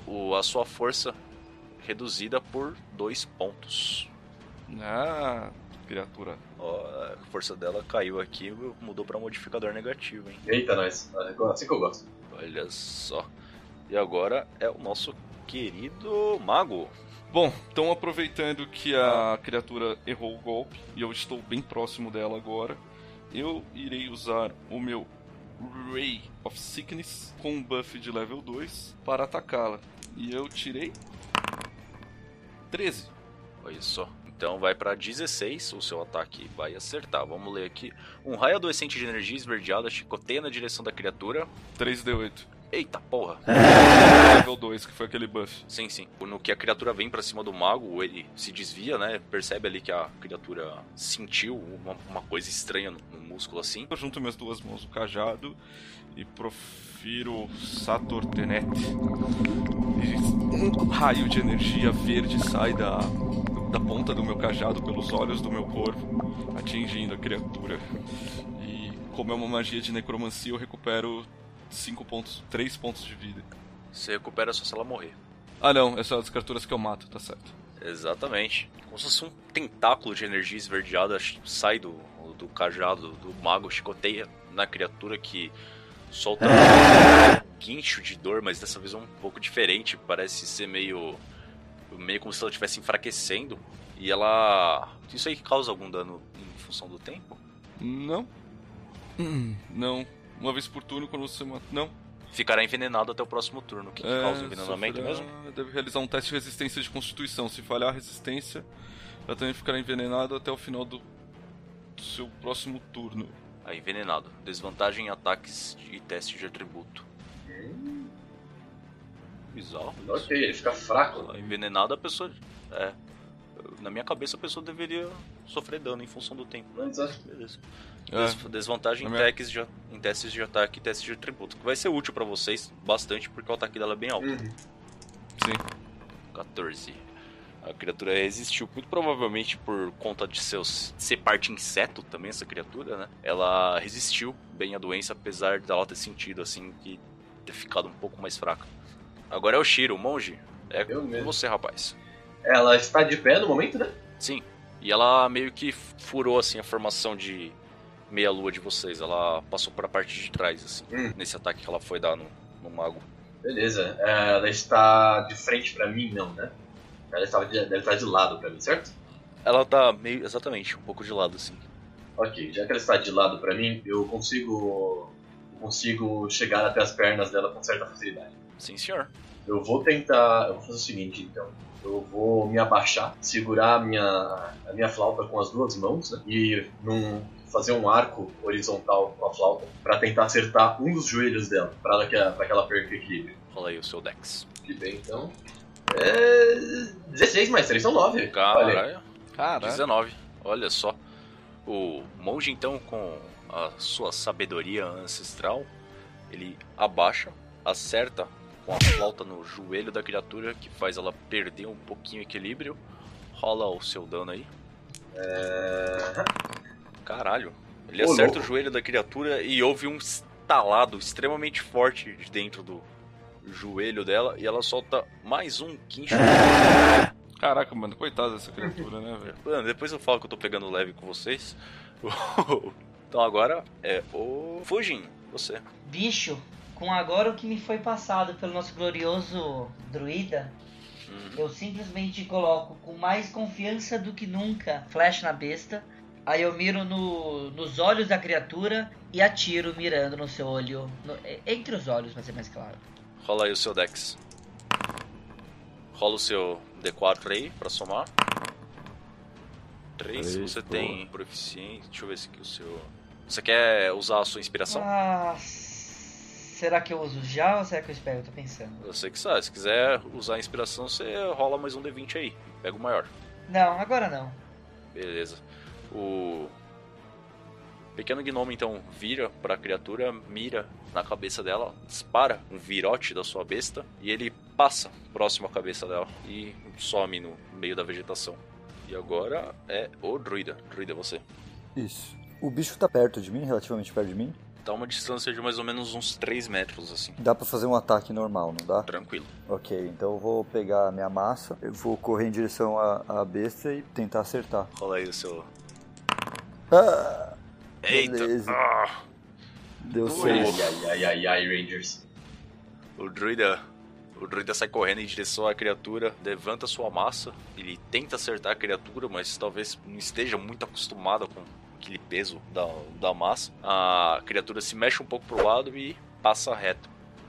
B: o, a sua força reduzida por dois pontos.
D: Ah, criatura.
B: Ó, a força dela caiu aqui, mudou pra modificador negativo, hein?
C: Eita, nós. Assim que eu gosto.
B: Olha só. E agora é o nosso querido mago.
D: Bom, então aproveitando que a criatura errou o golpe e eu estou bem próximo dela agora, eu irei usar o meu Ray of Sickness com um buff de level 2 para atacá-la. E eu tirei 13.
B: Olha só. Então vai pra 16, o seu ataque vai acertar. Vamos ler aqui. Um raio adolescente de energia esverdeada chicoteia na direção da criatura.
D: 3d8.
B: Eita porra!
D: Level 2, que foi aquele buff.
B: Sim, sim. No que a criatura vem pra cima do mago, ele se desvia, né? Percebe ali que a criatura sentiu uma, uma coisa estranha no, no músculo assim.
D: Eu junto minhas duas mãos no cajado e profiro Satortenete. E um raio de energia verde sai da, da ponta do meu cajado pelos olhos do meu corvo, atingindo a criatura. E como é uma magia de necromancia, eu recupero 5 pontos, 3 pontos de vida.
B: Você recupera só se ela morrer.
D: Ah não, essas são as criaturas que eu mato, tá certo.
B: Exatamente. Como se fosse um tentáculo de energia esverdeada sai do, do cajado do mago, chicoteia na criatura que solta um guincho de dor, mas dessa vez é um pouco diferente. Parece ser meio. meio como se ela estivesse enfraquecendo. E ela. Isso aí causa algum dano em função do tempo?
D: Não. Hum, Não. Uma vez por turno quando você mata. Não.
B: Ficará envenenado até o próximo turno. O que, que
D: É,
B: causa envenenamento
D: sofrerá-
B: mesmo?
D: Deve realizar um teste de resistência de constituição. Se falhar a resistência, ela também ficará envenenada até o final do, do seu próximo turno.
B: Aí, envenenado. Desvantagem em ataques e teste de atributo. Bizarro. isso.
C: Ok, ele fica fraco.
B: Envenenado a pessoa. É. Na minha cabeça a pessoa deveria sofrer dano em função do tempo. Né?
C: Exato.
B: Beleza.
D: É,
B: Des- desvantagem em, testes de, em testes de ataque e testes de atributo. Que vai ser útil pra vocês bastante porque o ataque dela é bem alto.
C: Uhum.
D: sim.
B: 14. A criatura resistiu, muito provavelmente por conta de seus ser parte inseto também, essa criatura, né? Ela resistiu bem à doença, apesar dela ter sentido, assim, que ter ficado um pouco mais fraca. Agora é o Shiro, o monge. É
C: Eu
B: com
C: mesmo.
B: você, rapaz.
C: Ela está de pé no momento, né?
B: Sim. E ela meio que furou, assim, a formação de meia-lua de vocês. Ela passou pra parte de trás, assim,
C: Hum.
B: nesse ataque que ela foi dar no, no mago.
C: Beleza. É, Ela está de frente pra mim, não, né? Ela estava de, deve estar de lado pra mim, certo?
B: Ela tá meio, exatamente, um pouco de lado, assim.
C: Ok, já que ela está de lado pra mim, eu consigo consigo chegar até as pernas dela com certa facilidade.
B: Sim, senhor.
C: Eu vou tentar. Eu vou fazer o seguinte então. Eu vou me abaixar, segurar a minha, a minha flauta com as duas mãos né, e num, fazer um arco horizontal com a flauta para tentar acertar um dos joelhos dela, para que, ela- pra que ela perca o equilíbrio.
B: Fala aí o seu Dex.
C: Que bem então. É. 16 mais 3 são 9. Olha,
B: Caralho.
D: Caralho.
B: 19. Olha só. O monge, então, com a sua sabedoria ancestral, ele abaixa, acerta com a flauta no joelho da criatura, que faz ela perder um pouquinho o equilíbrio. Rola o seu dano aí.
C: é...
B: Caralho. Ele
C: Ô,
B: acerta
C: louco.
B: o joelho da criatura e houve um estalado extremamente forte de dentro do joelho dela e ela solta mais um guincho.
D: Caraca, mano, coitada dessa criatura, né, velho?
B: Mano, depois eu falo que eu tô pegando leve com vocês. então agora é o Fujin, você.
F: Bicho, com agora o que me foi passado pelo nosso glorioso druida,
B: Uhum.
F: eu simplesmente coloco com mais confiança do que nunca flash na besta. Aí eu miro no- nos olhos da criatura e atiro mirando no seu olho. no- entre os olhos, pra ser mais claro.
B: Rola aí o seu Dex. Rola o seu D4 aí pra somar. 3,
E: Três,
B: você tem proficiência. Deixa eu ver se aqui o seu. Você quer usar a sua inspiração?
F: Ah, Será que eu uso já ou será que eu espero? Eu tô pensando.
B: Você que sabe, se quiser usar a inspiração, você rola mais um D20 aí. Pega o maior.
F: Não, agora não.
B: Beleza. O pequeno gnomo então vira para a criatura, mira na cabeça dela, dispara um virote da sua besta e ele passa próximo à cabeça dela e some no meio da vegetação. E agora é o druida. Druida, você.
E: Isso. O bicho tá perto de mim, relativamente perto de mim.
B: Tá uma distância de mais ou menos uns 3 metros, assim.
E: Dá pra fazer um ataque normal, não dá?
B: Tranquilo.
E: Ok, então eu vou pegar a minha massa, eu vou correr em direção à, à besta e tentar acertar.
B: Rola aí o seu.
E: Ah,
B: Eita!
E: Beleza.
B: Ah!
E: deu.
C: Ai, ai, ai, ai, ai, Rangers.
B: O druida. O druida sai correndo em direção à criatura, levanta sua massa, ele tenta acertar a criatura, mas talvez não esteja muito acostumado com aquele peso da, da massa. A criatura se mexe um pouco pro lado e passa reto.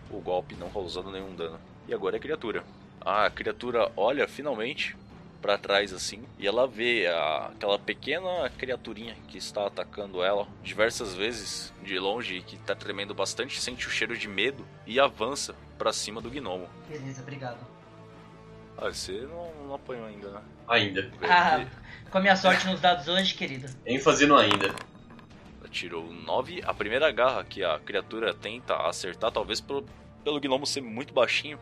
B: O golpe não causando nenhum dano. E agora é a criatura. A criatura olha finalmente para trás assim e ela vê a- aquela pequena criaturinha que está atacando ela diversas vezes de longe e que tá tremendo bastante, sente o cheiro de medo e avança para cima do gnomo.
F: Beleza, obrigado.
B: Ah, você não, não apanhou ainda, né?
C: Ainda.
F: Ah, com a minha sorte nos dados hoje, querido.
C: ênfase no ainda.
B: Ela tirou 9. A primeira garra que a criatura tenta acertar, talvez pelo, pelo gnomo ser muito baixinho,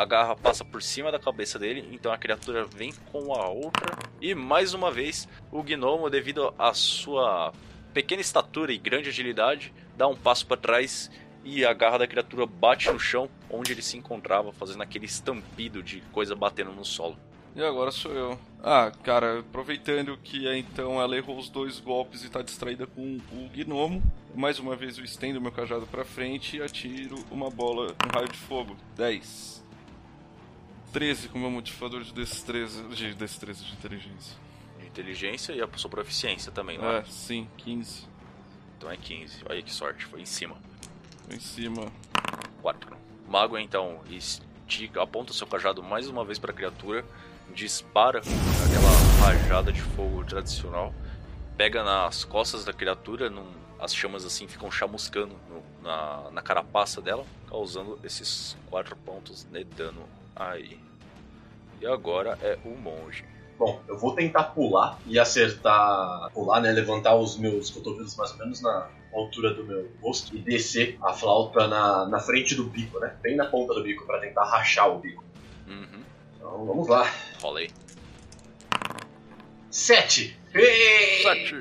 B: a garra passa por cima da cabeça dele, então a criatura vem com a outra. E mais uma vez, o gnomo, devido à sua pequena estatura e grande agilidade, dá um passo para trás e a garra da criatura bate no chão onde ele se encontrava, fazendo aquele estampido de coisa batendo no solo.
D: E agora sou eu. Ah, cara, aproveitando que é, então ela errou os dois golpes e tá distraída com o gnomo, mais uma vez eu estendo meu cajado pra frente e atiro uma bola, um raio de fogo. 10. 13 com meu modificador de destreza, de destreza de inteligência.
B: Inteligência e a sua proficiência também, não é?
D: É, sim, 15.
B: Então é 15. Olha que sorte, foi em cima.
D: Em cima.
B: 4. Mago então estica, aponta seu cajado mais uma vez para a criatura, dispara aquela rajada de fogo tradicional, pega nas costas da criatura, num- as chamas assim ficam chamuscando no- na, na carapaça dela, causando esses 4 pontos de dano aí. E agora é o monge.
C: Bom, eu vou tentar pular e acertar. Pular, né? Levantar os meus cotovelos mais ou menos na altura do meu rosto e descer a flauta na, na frente do bico, né? Bem na ponta do bico, pra tentar rachar o bico.
B: Uhum.
C: Então vamos lá.
B: Rola aí.
C: Sete! Ei!
B: Sete.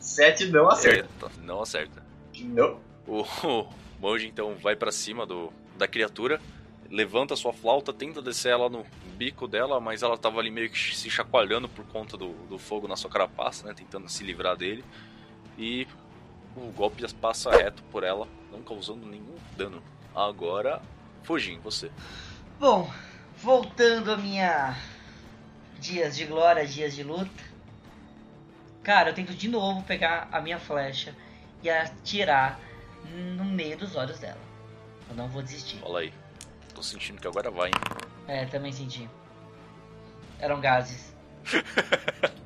C: Sete não acerta.
B: Eita, não acerta.
C: Não.
B: O, o monge então vai pra cima do, da criatura, levanta sua flauta, tenta descer ela no bico dela, mas ela tava ali meio que se chacoalhando por conta do, do fogo na sua carapaça, né? Tentando se livrar dele. E o golpe passa reto por ela, não causando nenhum dano. Agora, Fujin, você.
F: Bom, voltando a minha dias de glória, dias de luta. Cara, eu tento de novo pegar a minha flecha e atirar no meio dos olhos dela. Eu não vou desistir.
B: Fala aí. Tô sentindo que agora vai, hein?
F: É, também senti. Eram gases.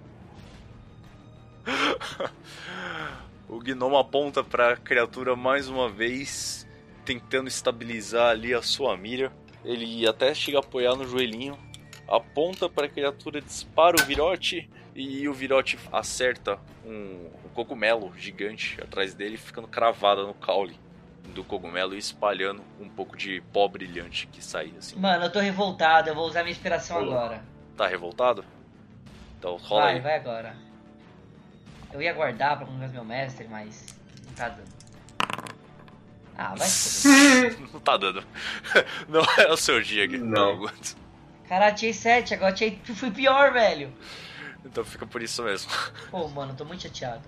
B: O gnomo aponta para a criatura mais uma vez, tentando estabilizar ali a sua mira. Ele até chega a apoiar no joelhinho, aponta para a criatura, dispara o virote e o virote acerta um, um cogumelo gigante atrás dele, ficando cravada no caule do cogumelo e espalhando um pouco de pó brilhante que sai assim.
F: Mano, eu tô revoltado, eu vou usar minha inspiração
B: Olá.
F: agora.
B: Tá revoltado? Então rola
F: Vai,
B: aí.
F: vai agora. Eu ia guardar pra colocar meu mestre, mas não tá dando. Ah, vai.
B: Não tá dando. Não é o seu dia, Gui.
C: Não.
B: aguento.
F: Caralho, tirei 7, agora tirei... fui pior, velho.
B: Então fica por isso mesmo.
F: Pô, mano, eu tô muito chateado.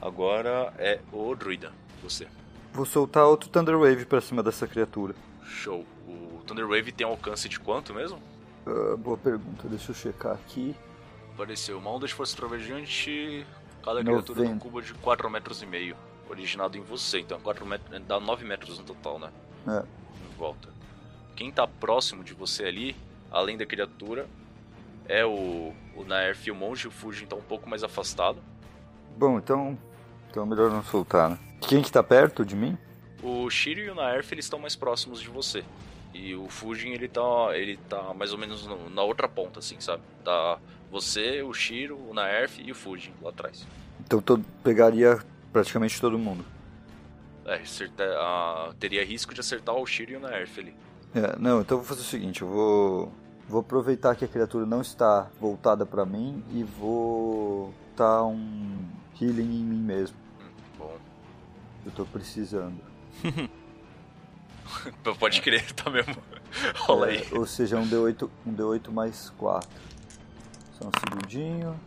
B: Agora é o druida, você.
E: Vou soltar outro Thunder Wave pra cima dessa criatura.
B: Show. O Thunder Wave tem alcance de quanto mesmo?
E: Ah, boa pergunta, deixa eu checar aqui.
B: Apareceu uma onda de força trovejante. Cada criatura num
E: 90.
B: cubo de 4 metros e meio. Originado em você, então 4 metros, dá 9 metros no total, né?
E: É.
B: Em volta. Quem tá próximo de você ali, além da criatura, é o, o Naerf e o monge. O Fuji tá um pouco mais afastado.
E: Bom, então. Então é melhor não soltar, né? Quem que tá perto de mim?
B: O Shiro e o Naerf eles estão mais próximos de você. E o Fujin ele tá, ele tá mais ou menos no- na outra ponta, assim, sabe? Tá você, o Shiro, o Naerf e o Fujin lá atrás.
E: Então todo, pegaria praticamente todo mundo.
B: É, acerta- ah, teria risco de acertar o Shiro e o Naerf ali.
E: É, não, então eu vou fazer o seguinte, eu vou vou aproveitar que a criatura não está voltada pra mim e vou dar um healing em mim mesmo. Eu tô precisando.
B: pode crer, tá mesmo. Rola aí.
E: É, ou seja, um D8, um D8 mais 4. Só um segundinho.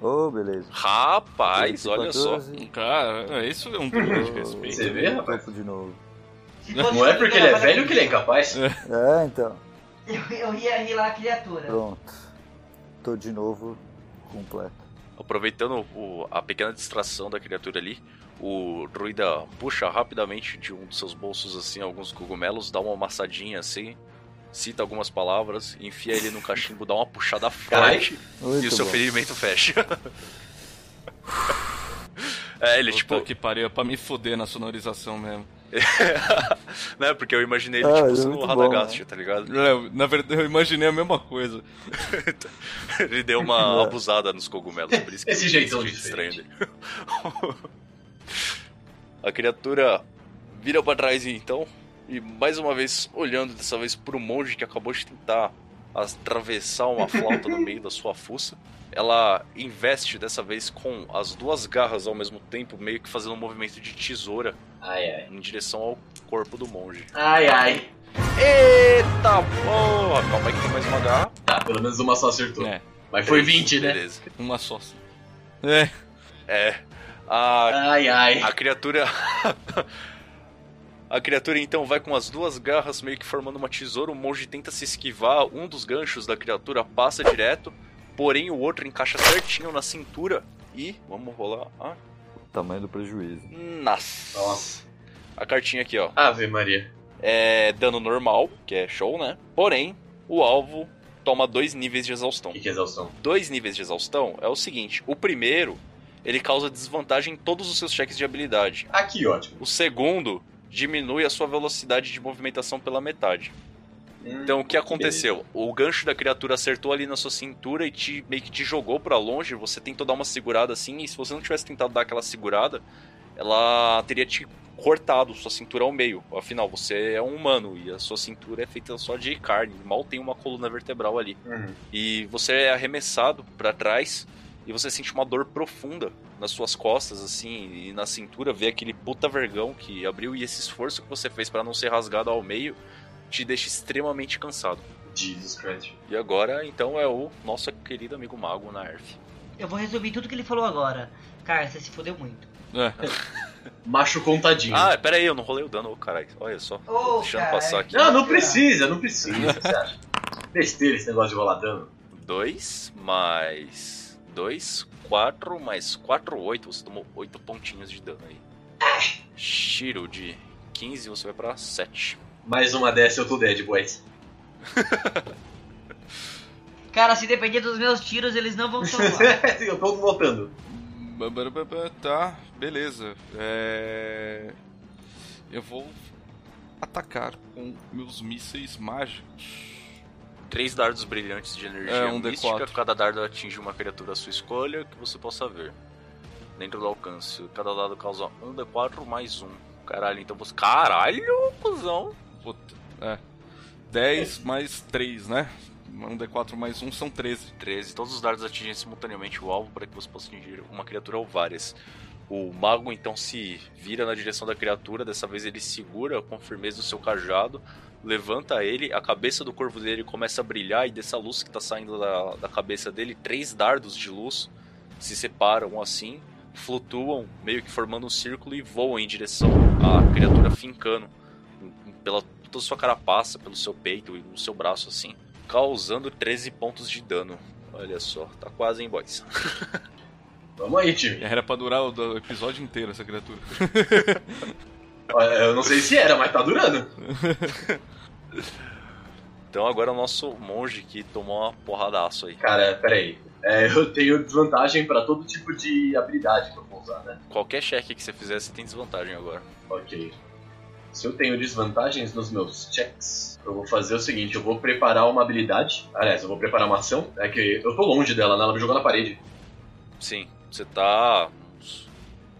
E: Oh, beleza.
B: Rapaz, olha só.
E: 14.
D: Cara, isso é um druida de respeito.
C: Você vê, rapaz?
E: de novo.
C: Não é porque ele é velho que ele é incapaz.
E: É, então.
F: Eu, eu ia rir lá a criatura.
E: Pronto. Tô de novo completo.
B: Aproveitando o- a pequena distração da criatura ali, o druida puxa rapidamente de um dos seus bolsos assim alguns cogumelos, dá uma amassadinha assim, cita algumas palavras, enfia ele no cachimbo, dá uma puxada forte e o seu
E: bom.
B: ferimento fecha. é, ele
D: Puta
B: tipo,
D: que pariu, é pra me foder na sonorização mesmo.
B: né, porque eu imaginei ele
E: Ah,
B: tipo
E: é
B: sendo um
E: bom,
B: Radagast, tá ligado?
D: É, Na verdade, eu imaginei a mesma coisa.
B: Ele deu uma
E: É.
B: abusada nos cogumelos, por isso que
C: Esse jeitão diferente.
B: estranho dele. A criatura vira pra trás então, e mais uma vez olhando dessa vez pro monge que acabou de tentar atravessar uma flauta no meio da sua fuça. Ela investe dessa vez com as duas garras ao mesmo tempo, meio que fazendo um movimento de tesoura
C: Ai, ai.
B: em direção ao corpo do monge.
C: Ai, ai.
B: Eita porra! Calma aí que tem mais uma garra.
C: Tá, pelo menos uma só acertou.
D: É,
C: Mas foi
B: Três,
C: 20, né?
B: Beleza.
D: uma só. É,
B: É. A
C: Ai, ai.
B: A criatura. A criatura então vai com as duas garras meio que formando uma tesoura. O monge tenta se esquivar. Um dos ganchos da criatura passa direto, porém o outro encaixa certinho na cintura. E vamos rolar. Ah,
E: tamanho do prejuízo.
B: nossa.
C: Nossa.
B: A cartinha aqui, ó.
C: Ave Maria.
B: É dano normal, que é show, né? Porém, o alvo toma dois níveis de exaustão.
C: O que, que é exaustão?
B: dois níveis de exaustão é o seguinte: o primeiro, ele causa desvantagem em todos os seus cheques de habilidade.
C: Aqui, ótimo.
B: O segundo diminui a sua velocidade de movimentação pela metade. Então o que aconteceu? O gancho da criatura acertou ali na sua cintura e te meio que te jogou pra longe. Você tentou dar uma segurada assim, e se você não tivesse tentado dar aquela segurada, ela teria te cortado sua cintura ao meio. Afinal, você é um humano e a sua cintura é feita só de carne, mal tem uma coluna vertebral ali.
C: Uhum.
B: E você é arremessado pra trás e você sente uma dor profunda nas suas costas, assim, e na cintura, vê aquele puta vergão que abriu e esse esforço que você fez pra não ser rasgado ao meio te deixa extremamente cansado.
C: Jesus Christ.
B: E agora, então, é o nosso querido amigo mago Narf.
F: Eu vou resumir tudo que ele falou agora. Cara, você se fodeu muito.
D: é.
C: Macho contadinho.
B: Ah, pera aí, eu não rolei o dano, ô caralho. Olha só,
F: Ô,
B: deixando
F: cara,
B: passar aqui.
C: Não, não precisa, não precisa. Você acha? Besteira esse negócio de rolar dano.
B: 2 mais 2, 4 mais 4, 8. Você tomou 8 pontinhos de dano aí. Shiro de 15, você vai pra 7.
C: Mais uma dessa eu tô dead, boys.
F: Cara, se depender dos meus tiros, eles não vão salvar.
C: eu tô voltando.
D: Tá, beleza. É... Eu vou atacar com meus mísseis mágicos.
B: Três dardos brilhantes de energia
D: É, um
B: mística.
D: D4.
B: Cada dardo atinge uma criatura à sua escolha que você possa ver. Dentro do alcance. Cada dado causa um D4 mais um. Caralho, então você. Caralho, cuzão!
D: Puta, é. 10 mais 3, né? Um D4 mais 1 são 13.
B: 13. Todos os dardos atingem simultaneamente o alvo para que você possa atingir uma criatura ou várias. O mago então se vira na direção da criatura, dessa vez ele segura com firmeza o seu cajado, levanta ele, a cabeça do corvo dele começa a brilhar e dessa luz que está saindo da, da cabeça dele, três dardos de luz se separam assim, flutuam, meio que formando um círculo e voam em direção à criatura fincando pela sua carapaça, pelo seu peito e no seu braço assim, causando 13 pontos de dano. Olha só, tá quase em boys.
C: Vamos aí, time.
D: Era pra durar o episódio inteiro essa criatura.
C: Eu não sei se era, mas tá durando.
B: Então agora é o nosso monge que tomou uma porradaço aí.
C: Cara, peraí. É, eu tenho desvantagem pra todo tipo de habilidade que eu vou usar, né?
B: Qualquer cheque que você fizer, você tem desvantagem agora.
C: Ok. Se eu tenho desvantagens nos meus checks, eu vou fazer o seguinte: eu vou preparar uma habilidade. Aliás, eu vou preparar uma ação. É que eu tô longe dela, né? Ela me jogou na parede.
B: Sim, você tá uns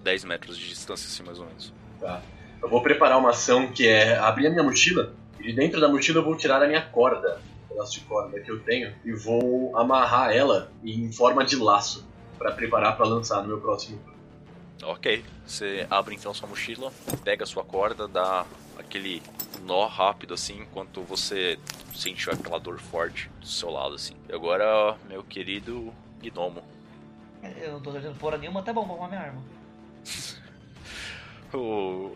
B: 10 metros de distância, assim, mais ou menos.
C: Tá. Eu vou preparar uma ação que é abrir a minha mochila. E de dentro da mochila eu vou tirar a minha corda, um pedaço de corda que eu tenho, e vou amarrar ela em forma de laço. Pra preparar pra lançar no meu próximo turno.
B: Ok, você abre então sua mochila, pega a sua corda, dá aquele nó rápido assim, enquanto você sente aquela dor forte do seu lado assim. E agora, meu querido gnomo.
F: Eu não tô acertando porra nenhuma, tá bom, vou arrumar minha arma.
B: O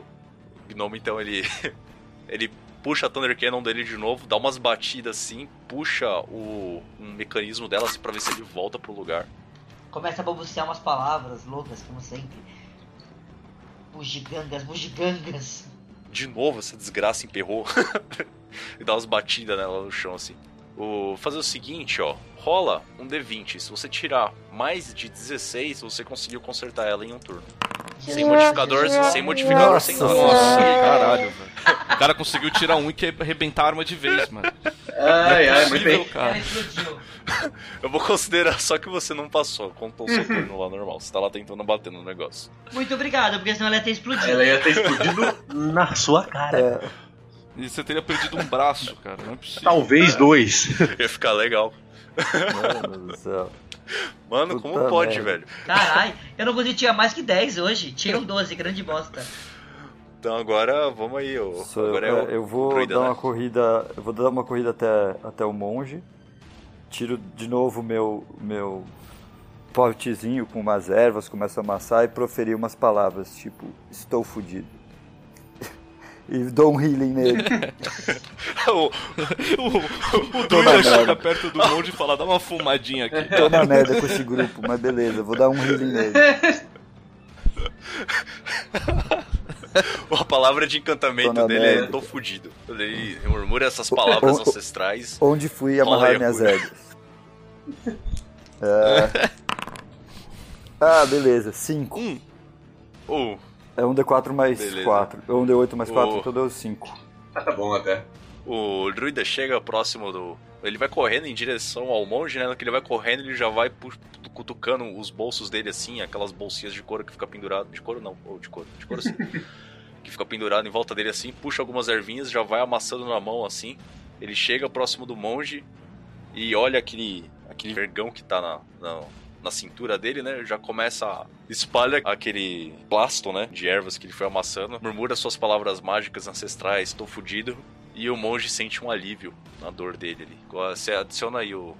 B: gnomo então ele ele puxa a Thunder Cannon dele de novo, dá umas batidas assim, puxa o um mecanismo dela assim, pra ver se ele volta pro lugar.
F: Começa a balbuciar umas palavras loucas, como sempre. Bugigangas, bugigangas.
B: De novo essa desgraça emperrou e dá umas batidas nela no chão assim. O fazer o seguinte, ó, rola um D20. Se você tirar mais de 16, você conseguiu consertar ela em um turno. Sem modificador, sem modificador, sem nada.
D: Nossa, caralho, velho. O cara conseguiu tirar um e que arrebentar a arma de vez, mano.
C: Ai, ai, muito
D: Possível,
C: bem.
F: Ela
D: cara.
B: Eu vou considerar só que você não passou, contou o seu turno lá normal. Você tá lá tentando bater no negócio.
F: Muito obrigado, porque senão ela ia ter explodido.
C: Ela ia ter explodido na sua cara.
E: É,
D: E você teria perdido um braço, cara. Não é possível.
C: Talvez dois.
B: Ia ficar legal.
E: Deus do céu.
B: Mano,
E: Puta
B: como pode,
E: merda.
B: velho?
F: Caralho, eu não consegui tirar mais que 10 hoje. Tinha um 12, grande bosta.
B: Então agora, vamos aí. ô.
E: Sou eu,
B: agora é
E: é, eu vou
B: druida,
E: dar
B: né?
E: uma corrida. Eu vou dar uma corrida até, até o monge. Tiro de novo meu meu potezinho com umas ervas, começo a amassar e proferir umas palavras, tipo, estou fudido. E dou um healing nele.
B: O-
D: O, o druida chega perto do monge e fala, dá uma fumadinha aqui.
E: Tô na merda com esse grupo, mas beleza, vou dar um healing nele.
B: a palavra de encantamento dele é
E: merda.
B: tô fudido. Ele murmura essas palavras
E: o-
B: ancestrais.
E: Onde fui amarrar minhas ervas. É. Ah, beleza, 5.
B: Um. Oh,
E: É um D4 mais
B: Beleza.
E: 4. Ou um D8 mais 4,
B: O-
E: então deu 5.
C: Ah, tá bom até.
B: o druida chega próximo do. Ele vai correndo em direção ao monge, né? No que ele vai correndo, ele já vai cutucando os bolsos dele assim, aquelas bolsinhas de couro que fica pendurado. De couro não, ou de couro, de couro sim. que fica pendurado em volta dele assim, puxa algumas ervinhas, já vai amassando na mão assim. Ele chega próximo do monge e olha aquele, aquele vergão que tá na, na, na cintura dele, né? Já começa a espalha aquele plasto, né? De ervas que ele foi amassando, murmura suas palavras mágicas ancestrais, tô fudido. E o monge sente um alívio na dor dele ali. Você adiciona aí o-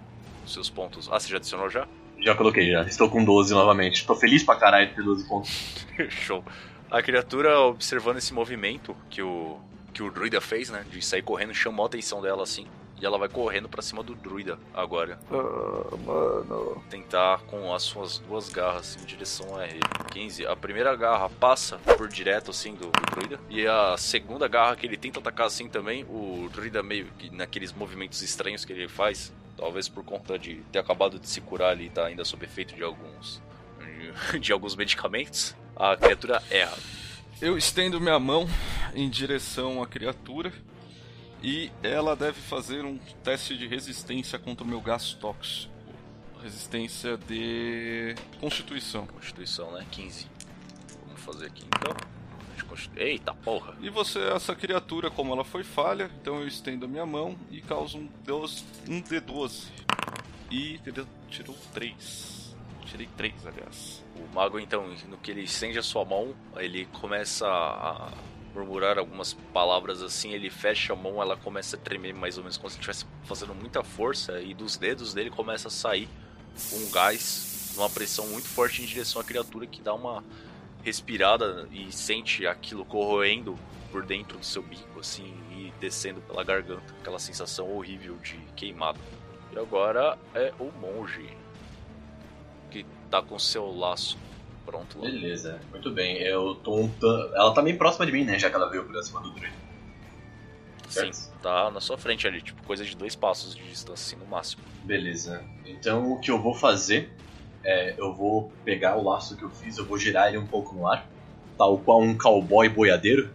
B: os seus pontos. Ah, você já adicionou já?
C: Já coloquei já. Estou com 12 novamente. Tô feliz pra caralho de ter 12 pontos.
B: Show. A criatura, observando esse movimento que o, que o druida fez, né? De sair correndo, chamou a atenção dela assim. E ela vai correndo pra cima do druida agora.
E: Ah, mano.
B: Tentar com as suas duas garras em direção a ele. 15. A primeira garra passa por direto assim do, do druida. E a segunda garra que ele tenta atacar assim também, o druida meio que naqueles movimentos estranhos que ele faz. Talvez por conta de ter acabado de se curar ali e tá ainda sob efeito de alguns. de- de alguns medicamentos. A criatura erra.
D: Eu estendo minha mão em direção à criatura e ela deve fazer um teste de resistência contra o meu gás tóxico. Resistência de Constituição.
B: Constituição, né? 15. Vamos fazer aqui então. Eita porra!
D: E você, essa criatura, como ela foi falha, então eu estendo a minha mão e causo um, Deus, um D12. E ele tirou 3. Tirei 3, aliás.
B: O mago, então, no que ele estende a sua mão, ele começa a murmurar algumas palavras assim, ele fecha a mão, ela começa a tremer mais ou menos como se estivesse fazendo muita força, e dos dedos dele começa a sair um gás, uma pressão muito forte em direção à criatura que dá uma respirada e sente aquilo corroendo por dentro do seu bico, assim, e descendo pela garganta, aquela sensação horrível de queimado. E agora é o monge que tá com seu laço pronto lá.
C: Beleza, muito bem. Eu tô um Ela tá bem próxima de mim, né? Já que ela veio por cima do druida.
B: Sim, tá na sua frente ali, tipo, coisa de dois passos de distância, assim, no máximo.
C: Beleza. Então o que eu vou fazer é eu vou pegar o laço que eu fiz, eu vou girar ele um pouco no ar, tal qual um cowboy boiadeiro,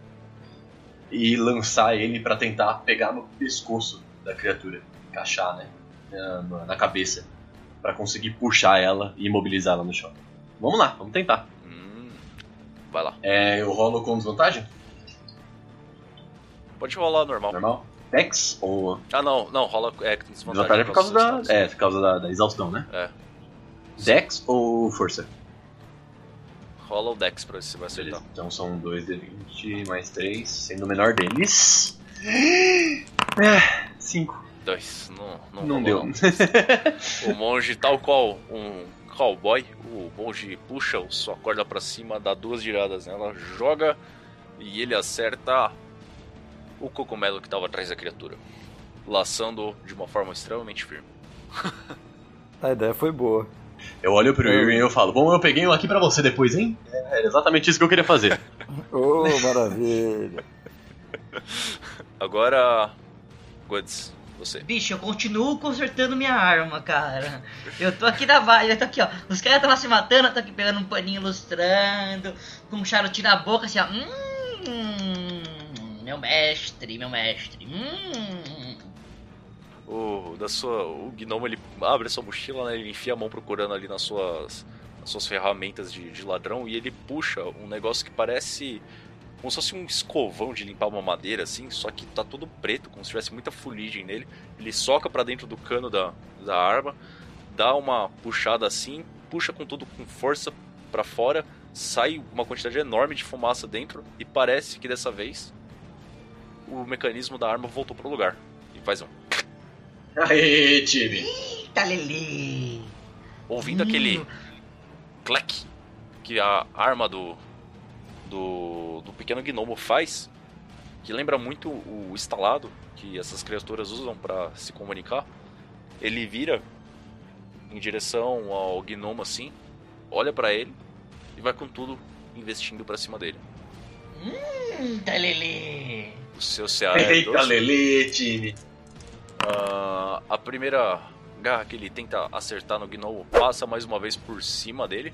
C: e lançar ele pra tentar pegar no pescoço da criatura, encaixar, né, na, na cabeça, Pra conseguir puxar ela e imobilizá-la no chão. Vamos lá, vamos tentar.
B: Hum, vai lá.
C: É, eu rolo com desvantagem?
B: Pode rolar normal.
C: Normal? Dex ou
B: Ah, não, não, rola é, com desvantagem.
C: desvantagem é por causa da,
B: status.
C: é, por causa da, da exaustão, né?
B: É.
C: Dex ou força?
B: Rola o Dex pra ver se vai
C: Beleza.
B: acertar.
C: Então são 2 de 20 mais 3, sendo o menor deles. É, 5.
B: Dois. Não, não,
C: Não,
B: rolou,
C: deu.
B: não. O monge, tal qual um cowboy, o monge puxa sua corda pra cima, dá duas giradas nela, joga e ele acerta o cogumelo que tava atrás da criatura, laçando de uma forma extremamente firme.
E: A ideia foi boa.
C: Eu olho pro. Irwin e eu falo, bom, eu peguei um aqui pra você depois, hein? É, era exatamente isso que eu queria fazer.
E: Ô, maravilha.
B: Agora, Goods, você.
F: Bicho, eu continuo consertando minha arma, cara. Eu tô aqui na vaga, eu tô aqui, ó. Os caras estavam se matando, eu tô aqui pegando um paninho ilustrando, com um charutinho na boca, assim, ó. Hum, meu mestre, meu mestre. Hum.
B: O, da sua, o gnomo ele abre a sua mochila, né? Ele enfia a mão procurando ali nas suas, nas suas ferramentas de, de ladrão e ele puxa um negócio que parece como se fosse um escovão de limpar uma madeira, assim, só que tá todo preto, como se tivesse muita fuligem nele. Ele soca pra dentro do cano da, da arma, dá uma puxada assim, puxa com tudo com força pra fora, sai uma quantidade enorme de fumaça dentro e parece que dessa vez o mecanismo da arma voltou pro lugar. E faz um
C: Aê, time!
F: Eita, Lelê.
B: ouvindo
F: Hum.
B: aquele clack que a arma do, do do pequeno gnomo faz, que lembra muito o estalado que essas criaturas usam para se comunicar. Ele vira em direção ao gnomo assim, olha para ele e vai com tudo investindo para cima dele.
F: Eita, Lelê.
B: O seu CA é
C: Eita,
B: 12.
C: Lelê, time!
B: Ah, a primeira garra que ele tenta acertar no gnomo passa mais uma vez por cima dele.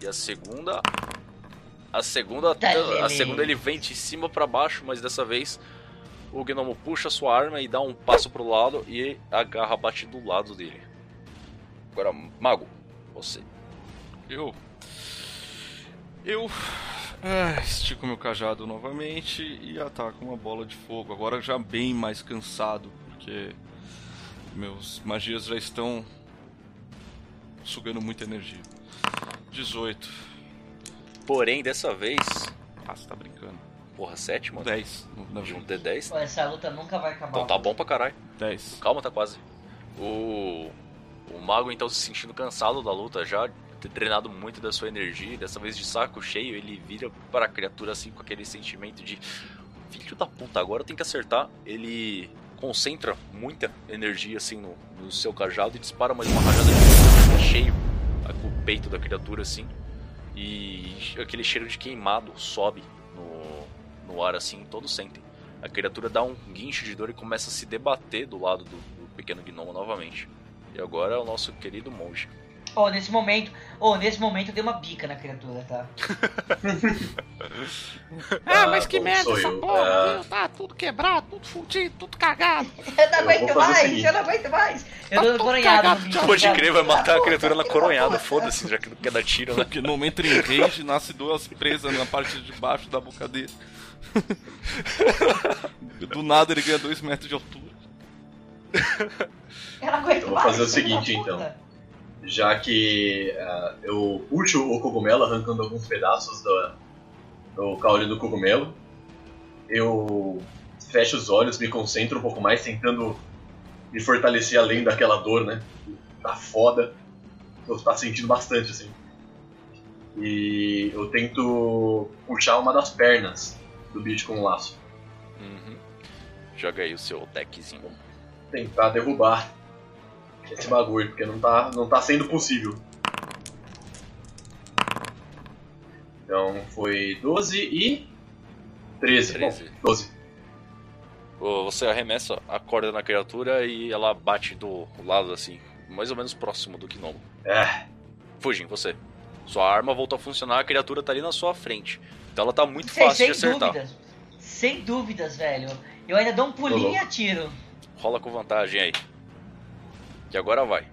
B: E a segunda. A segunda.
F: Tá,
B: A segunda ele vem de cima pra baixo, mas dessa vez o gnomo puxa sua arma e dá um passo pro lado e a garra bate do lado dele. Agora, Mago, você.
D: Eu. Eu. ah, estico meu cajado novamente e ataco uma bola de fogo. Agora já bem mais cansado, porque meus magias já estão sugando muita energia. 18.
B: Porém, dessa vez.
D: Ah, você tá brincando.
B: Porra, sétima?
D: 10. no- Na
B: De um
D: vida.
B: D10.
F: Pô, essa luta nunca vai acabar.
B: Então tá bom pra caralho.
D: 10.
B: Calma, tá quase. O, o mago então se sentindo cansado da luta já, ter drenado muito da sua energia, dessa vez de saco cheio, ele vira para a criatura assim com aquele sentimento de filho da puta, agora eu tenho que acertar. Ele concentra muita energia assim no, no seu cajado e dispara mais uma rajada de cheio com o peito da criatura assim. E aquele cheiro de queimado sobe no, no ar assim, todos sentem. A criatura dá um guincho de dor e começa a se debater do lado do, do pequeno gnomo novamente. E agora é o nosso querido monge.
F: Oh, nesse momento, oh, nesse momento eu dei uma bica na criatura, tá?
C: Ah, mas que merda essa porra, viu?
H: Tá tudo quebrado, tudo fudido, tudo cagado.
F: Eu não
C: Eu
F: aguento
C: o
F: mais, eu não aguento mais. Eu
H: Tá
F: coronhada
H: cagado,
F: no bicho.
B: Pode crer, vai matar a criatura na coronhada, foda-se, já que não quer dar tiro, né?
D: Porque no momento em rage, nasce duas presas na parte de baixo da boca dele. Do nada ele ganha 2 metros de altura.
F: Eu não aguento
C: Eu vou
F: mais,
C: fazer o seguinte,
F: puta.
C: então. Já que ah, eu puxo o cogumelo, arrancando alguns pedaços do, do caule do cogumelo, eu fecho os olhos, me concentro um pouco mais, tentando me fortalecer além daquela dor, né? Tá foda. Eu tá sentindo bastante, assim. E eu tento puxar uma das pernas do bicho com um laço.
B: Uhum. Joga aí o seu deckzinho.
C: Tentar derrubar esse bagulho, porque não tá, não tá sendo possível. Então foi 12 e 13.
B: 13.
C: Bom, 12.
B: Ô, Você arremessa a corda na criatura e ela bate do lado assim, mais ou menos próximo do gnomo.
C: É,
B: Fujin, você. Sua arma voltou a funcionar, a criatura tá ali na sua frente. Então ela tá muito
F: Sem,
B: fácil de
F: sem
B: acertar.
F: dúvidas. Sem dúvidas, velho. Eu ainda dou um pulinho e atiro.
B: Rola com vantagem aí. Que agora vai.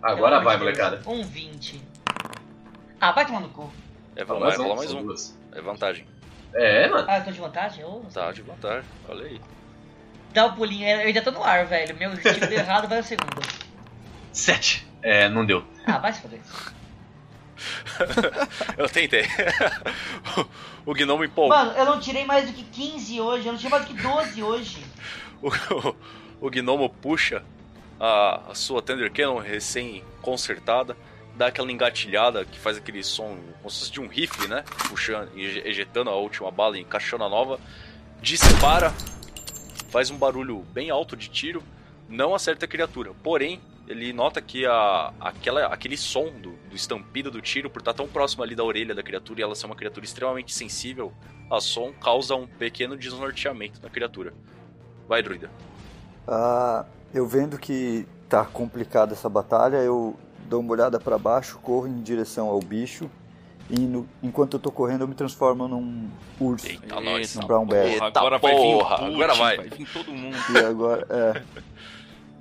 C: agora
F: Pelo
C: vai, molecada.
F: Um 20. Ah, vai tomar no cu.
B: É, rolar mais
C: são
B: um.
C: duas.
B: É vantagem.
C: É, mano.
F: Ah, eu tô de vantagem? Ô,
B: Tá de vantagem. Olha aí.
F: Dá o pulinho. Eu ainda tô no ar, velho. Meu tiro deu errado, vai o segundo.
C: Sete. É, não deu.
F: Ah, vai se foder.
B: Eu tentei. o gnomo empolgou.
F: Mano, eu não tirei mais do que 15 hoje. Eu não tirei mais do que 12 hoje.
B: O, o gnomo puxa a, a sua Thunder Cannon recém-consertada, dá aquela engatilhada que faz aquele som como se fosse de um rifle, né? Puxando, ejetando a última bala e encaixando a nova. Dispara, faz um barulho bem alto de tiro, não acerta a criatura. Porém, ele nota que a, aquela, aquele som do, do estampido do tiro, por estar tão próximo ali da orelha da criatura e ela ser uma criatura extremamente sensível a som, causa um pequeno desnorteamento na criatura. Vai, druida.
E: Ah, eu vendo que tá complicada essa batalha, eu dou uma olhada pra baixo, corro em direção ao bicho e no- enquanto eu tô correndo eu me transformo num urso.
B: Eita, nós.
E: Um brown bear.
B: Eita
D: agora vai vir
B: porra, agora vai.
D: vai vir todo mundo.
E: E agora, é.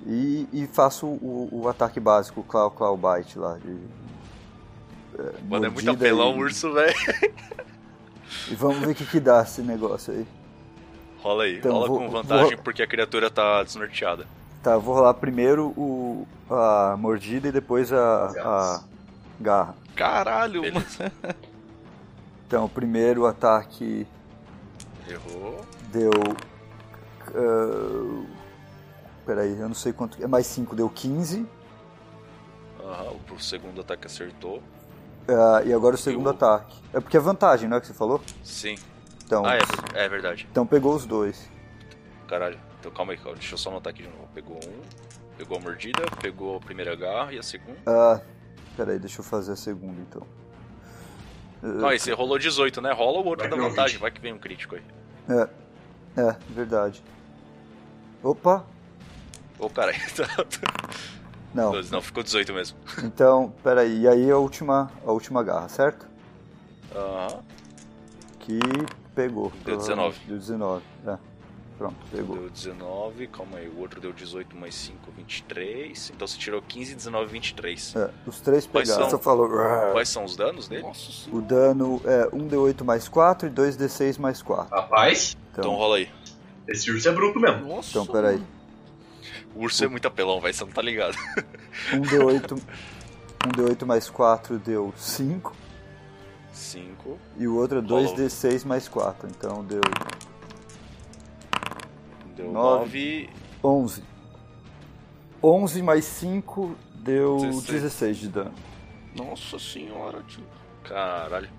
E: E, e faço o, o ataque básico, o Claw Claw Bite lá. De,
B: Mano, é muito apelão
E: e-
B: o urso, velho.
E: E vamos ver o que, que dá esse negócio aí.
B: Rola aí,
E: Então,
B: rola
E: vou-
B: com vantagem
E: vou-
B: porque a criatura tá desnorteada.
E: Tá, eu vou rolar primeiro o, a mordida e depois a, a garra.
D: Caralho,
B: Beleza.
D: mano.
E: Então, o primeiro ataque
B: Errou.
E: deu. ah, peraí, eu não sei quanto. É mais 5, deu 15.
B: Aham, o segundo ataque acertou.
E: ah, e agora o segundo
B: Eu-
E: ataque. É porque é vantagem, não é que você falou?
B: Sim.
E: Então,
B: Ah, é, é verdade.
E: então pegou os dois.
B: Caralho. Então calma aí, calma. deixa eu só anotar aqui de novo. Pegou um, pegou a mordida, pegou a primeira garra e a segunda.
E: Ah, peraí, deixa eu fazer a segunda então.
B: Não, aí você rolou 18, né? Rola o outro
C: Vai
B: da vantagem, vai que vem um crítico aí.
E: É, é, verdade. Opa!
B: Ô, cara,
E: Não,
B: não, ficou 18 mesmo.
E: então, peraí, e aí a última, a última garra, certo?
B: Aham.
E: Que pegou.
B: Deu
E: provavelmente.
B: 19.
E: Deu 19, é. Pronto, pegou.
B: Deu 19, calma aí. O outro deu 18 mais 5, 23. Então você tirou 15, 19, 23.
E: É, os três
B: Quais
E: pegaram.
B: são?
E: Você falou.
B: Quais são os danos dele?
D: Nossa.
E: O dano é 1d8 mais 4 e 2d6 mais 4.
C: Rapaz,
B: Então
E: Então,
B: rola aí.
C: esse urso é bruto mesmo.
D: Nossa.
E: então peraí.
B: O urso é muito apelão, velho, você não tá ligado.
E: 1d8, 1d8 mais 4 deu 5.
B: 5.
E: E o outro é
B: Rolou.
E: 2d6 mais 4. Então deu
B: Deu
E: Nove.
B: 9.
E: 11. 11 mais 5 deu
D: 16.
E: 16 de dano.
D: Nossa senhora, tio.
B: Caralho.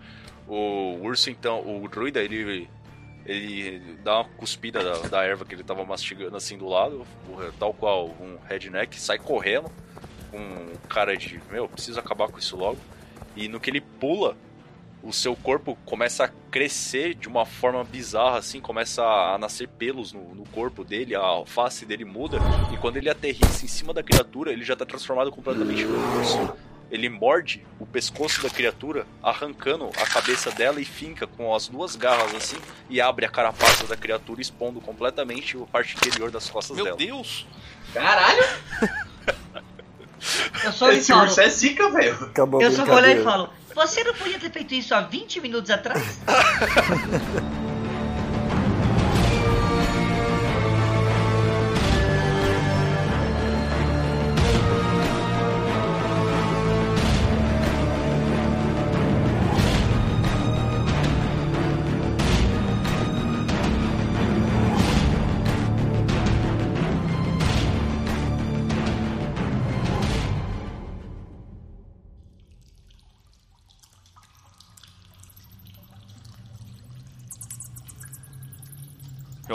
B: O urso, então, o druida, ele. Ele dá uma cuspida da, da erva que ele tava mastigando assim do lado, tal qual um redneck, sai correndo com um cara de, meu, preciso acabar com isso logo. E no que ele pula, o seu corpo começa a crescer de uma forma bizarra, assim, começa a nascer pelos no, no corpo dele, a face dele muda, e quando ele aterrissa em cima da criatura, ele já tá transformado completamente no urso. Ele morde o pescoço da criatura, arrancando a cabeça dela e finca com as duas garras assim, e abre a carapaça da criatura, expondo completamente a parte interior das costas
D: Meu
B: dela.
D: Deus.
C: Caralho,
F: Eu só
C: esse
F: falo.
C: urso é zica, velho.
F: Eu só vou olhar e falo. Você não podia ter feito isso há 20 minutos atrás?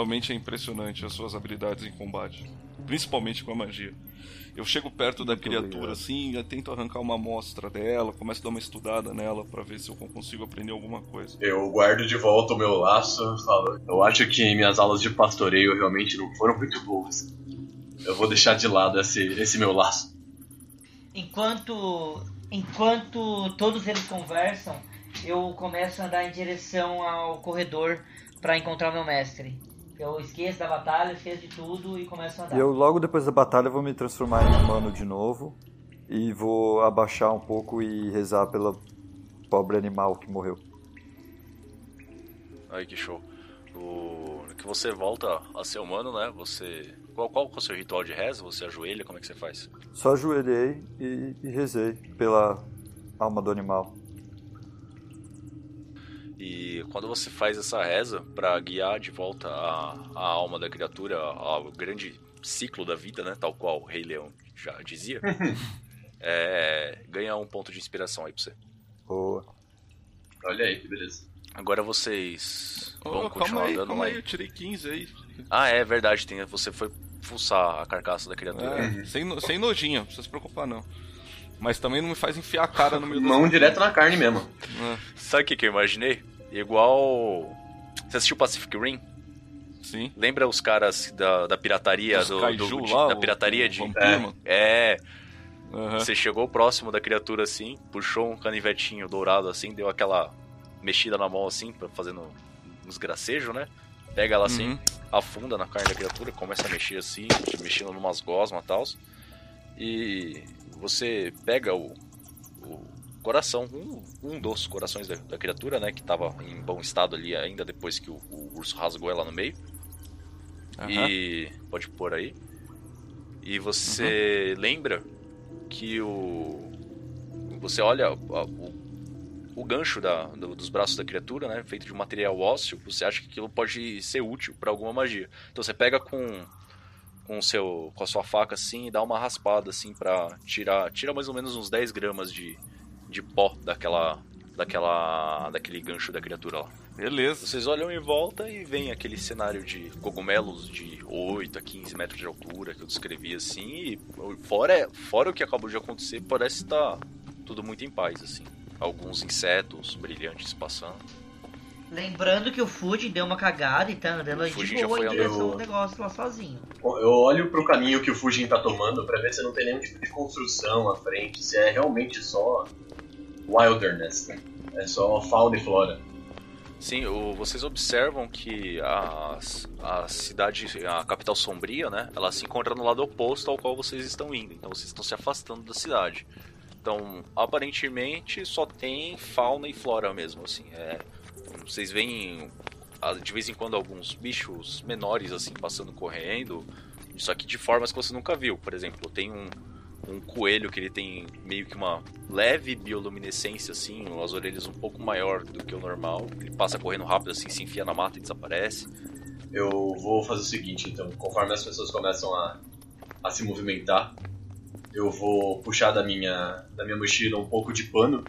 D: Realmente é impressionante as suas habilidades em combate. Principalmente com a magia. Eu chego perto da
E: Muito
D: criatura
E: obrigado.
D: assim, eu tento arrancar uma amostra dela, começo a dar uma estudada nela pra ver se eu consigo aprender alguma coisa.
C: Eu guardo de volta o meu laço e falo: Eu acho que minhas aulas de pastoreio realmente não foram muito boas. Eu vou deixar de lado esse, esse meu laço.
F: Enquanto, enquanto todos eles conversam, eu começo a andar em direção ao corredor pra encontrar o meu mestre. Eu esqueço da batalha, esqueço de tudo e começo a andar.
E: E eu, logo depois da batalha, vou me transformar em humano de novo. E vou abaixar um pouco e rezar pela pobre animal que morreu.
B: Aí que show. O... Que você volta a ser humano, né? Você. Qual, qual é o seu ritual de reza? Você ajoelha? Como é que você faz?
E: Só ajoelhei e, e rezei pela alma do animal.
B: Quando você faz essa reza pra guiar de volta a, a alma da criatura ao grande ciclo da vida, né? Tal qual o Rei Leão já dizia, é, ganha um ponto de inspiração aí pra você.
E: Boa.
C: Olha aí, que beleza.
B: Agora vocês
D: Ô,
B: vão
D: calma
B: continuar
D: aí,
B: andando
D: calma
B: lá.
D: aí, eu tirei 15 aí.
B: Ah, é verdade, tem, você foi fuçar a carcaça da criatura.
D: É, sem, no- sem nojinho, não precisa se preocupar não. Mas também não me faz enfiar a cara no meio do.
C: Mão direto na carne mesmo.
D: É,
B: Sabe o que, que eu imaginei? Igual. Você assistiu Pacific Rim?
D: sim.
B: Lembra os caras da, da pirataria
D: Os
B: do,
D: kaiju
B: do- de-
D: lá,
B: da
D: o-
B: pirataria
D: o
B: de.
D: vampiro, mano.
B: É,
D: Aham.
B: você chegou próximo da criatura assim, puxou um canivetinho dourado assim, deu aquela mexida na mão assim, fazendo uns gracejos, né? Pega ela assim,
D: Uhum.
B: afunda na carne da criatura, começa a mexer assim, mexendo numas gosmas e tal. E você pega o, o coração, um, um dos corações da, da criatura, né? Que tava em bom estado ali ainda depois que o, o urso rasgou ela no meio. E pode pôr aí. E você lembra que o. Você olha a- o, o gancho da, do- dos braços da criatura, né? Feito de um material ósseo, você acha que aquilo pode ser útil para alguma magia. Então você pega com. Com, seu, com a sua faca assim e dá uma raspada assim pra tirar. Tira mais ou menos uns 10 gramas de, de pó daquela. Daquela. daquele gancho da criatura lá.
D: Beleza.
B: Vocês olham em volta e vem aquele cenário de cogumelos de 8 a 15 metros de altura que eu descrevi assim. E fora, fora o que acabou de acontecer, parece estar tudo muito em paz, assim. Alguns insetos brilhantes passando.
F: Lembrando que o Fuji deu uma cagada e tá andando de boa
B: foi
F: em direção ao negócio lá sozinho.
C: Eu olho pro caminho que o Fujin tá tomando pra ver se não tem nenhum tipo de construção à frente, se é realmente só wilderness, né? É só fauna e flora.
B: Sim, o- vocês observam que a, a cidade, a capital sombria, né? Ela se encontra no lado oposto ao qual vocês estão indo. Então vocês estão se afastando da cidade. Então, aparentemente, só tem fauna e flora mesmo, assim. É, vocês veem de vez em quando alguns bichos menores, assim, passando correndo. Isso aqui de formas que você nunca viu. Por exemplo, tem um, um coelho que ele tem meio que uma leve bioluminescência, assim, as orelhas um pouco maior do que o normal. Ele passa correndo rápido, assim, se enfia na mata e desaparece.
C: Eu vou fazer o seguinte, então, conforme as pessoas começam a, a se movimentar, eu vou puxar da minha, da minha mochila um pouco de pano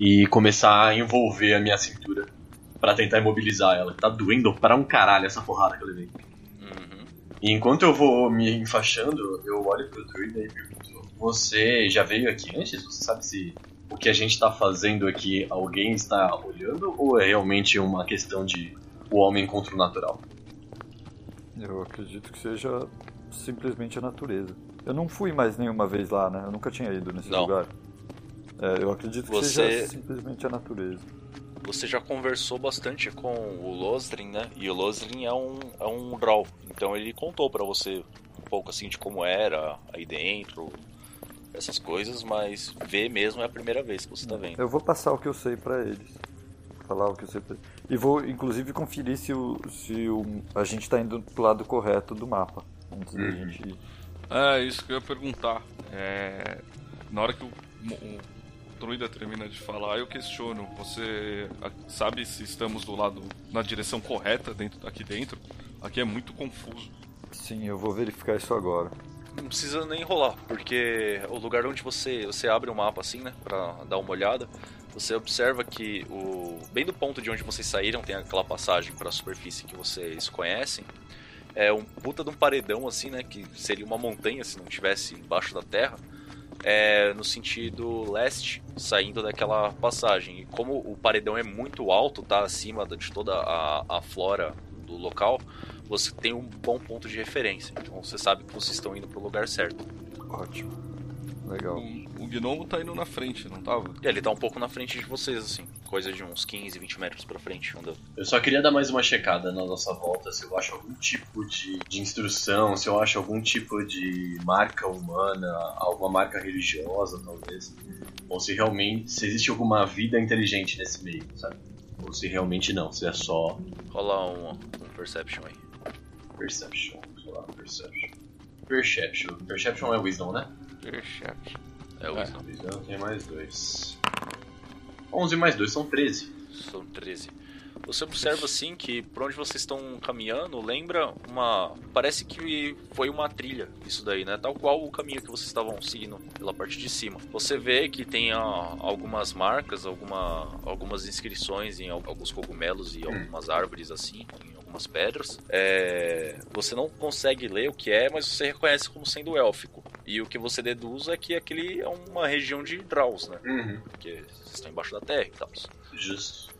C: e começar a envolver a minha cintura pra tentar imobilizar ela. Tá doendo pra um caralho essa porrada que eu levei.
B: Uhum.
C: E enquanto eu vou me enfaixando, eu olho pro druida e pergunto: Você já veio aqui antes? Você sabe se o que a gente tá fazendo aqui alguém está olhando ou é realmente uma questão de o homem contra o natural?
E: Eu acredito que seja simplesmente a natureza. Eu não fui mais nenhuma vez lá, né? Eu nunca tinha ido nesse
B: Não.
E: lugar. É, eu acredito que
B: Você-
E: seja simplesmente a natureza.
B: Você já conversou bastante com o Losdrin, né? E o Losdrin é um, é um Drow. Então ele contou pra você um pouco assim de como era aí dentro, essas coisas, mas ver mesmo é a primeira vez que você tá vendo.
E: Eu vou passar o que eu sei pra eles. Falar o que eu sei pra eles. E vou, inclusive, conferir se, o, se o, a gente tá indo pro lado correto do mapa. Antes da
C: Uhum.
E: gente ir.
D: É, isso que eu ia perguntar. É, na hora que o, o druida termina de falar, eu questiono. Você sabe se estamos do lado, na direção correta dentro, aqui dentro? Aqui é muito confuso.
E: Sim, eu vou verificar isso agora.
B: Não precisa nem rolar, porque o lugar onde você, você abre o mapa assim, né, pra dar uma olhada, você observa que o bem do ponto de onde vocês saíram tem aquela passagem para a superfície que vocês conhecem. é um puta de um paredão, assim, né? Que seria uma montanha se não tivesse embaixo da terra. É, no sentido leste, saindo daquela passagem. E como o paredão é muito alto, tá acima de toda a, a flora do local, você tem um bom ponto de referência. Então você sabe que vocês estão indo pro lugar certo.
E: Ótimo. Legal.
D: O, o gnomo tá indo na frente, não tava?
B: E ele tá um pouco na frente de vocês, assim. Coisa de uns 15, 20 metros pra frente, andando.
C: Eu só queria dar mais uma checada na nossa volta, se eu acho algum tipo de, de instrução, se eu acho algum tipo de marca humana, alguma marca religiosa, talvez. Ou se realmente, se existe alguma vida inteligente nesse meio, sabe? Ou se realmente não, se é só
B: Rola um, um Perception aí.
C: Perception. Sei lá, Perception. Perception. Perception é Wisdom, né?
D: Perception.
B: É o
D: É.
B: Wisdom.
C: Wisdom tem mais dois. 11 mais 2 são 13.
B: São 13. Você observa assim que por onde vocês estão caminhando lembra uma. Parece que foi uma trilha isso daí, né? Tal qual o caminho que vocês estavam seguindo pela parte de cima. Você vê que tem ah, algumas marcas, alguma, algumas inscrições em al- alguns cogumelos e algumas árvores assim, em algumas pedras. É, Você não consegue ler o que é, mas você reconhece como sendo élfico. E o que você deduz é que aquele é uma região de Draus, né?
C: Uhum.
B: Porque vocês estão embaixo da terra e tal.
C: Justo.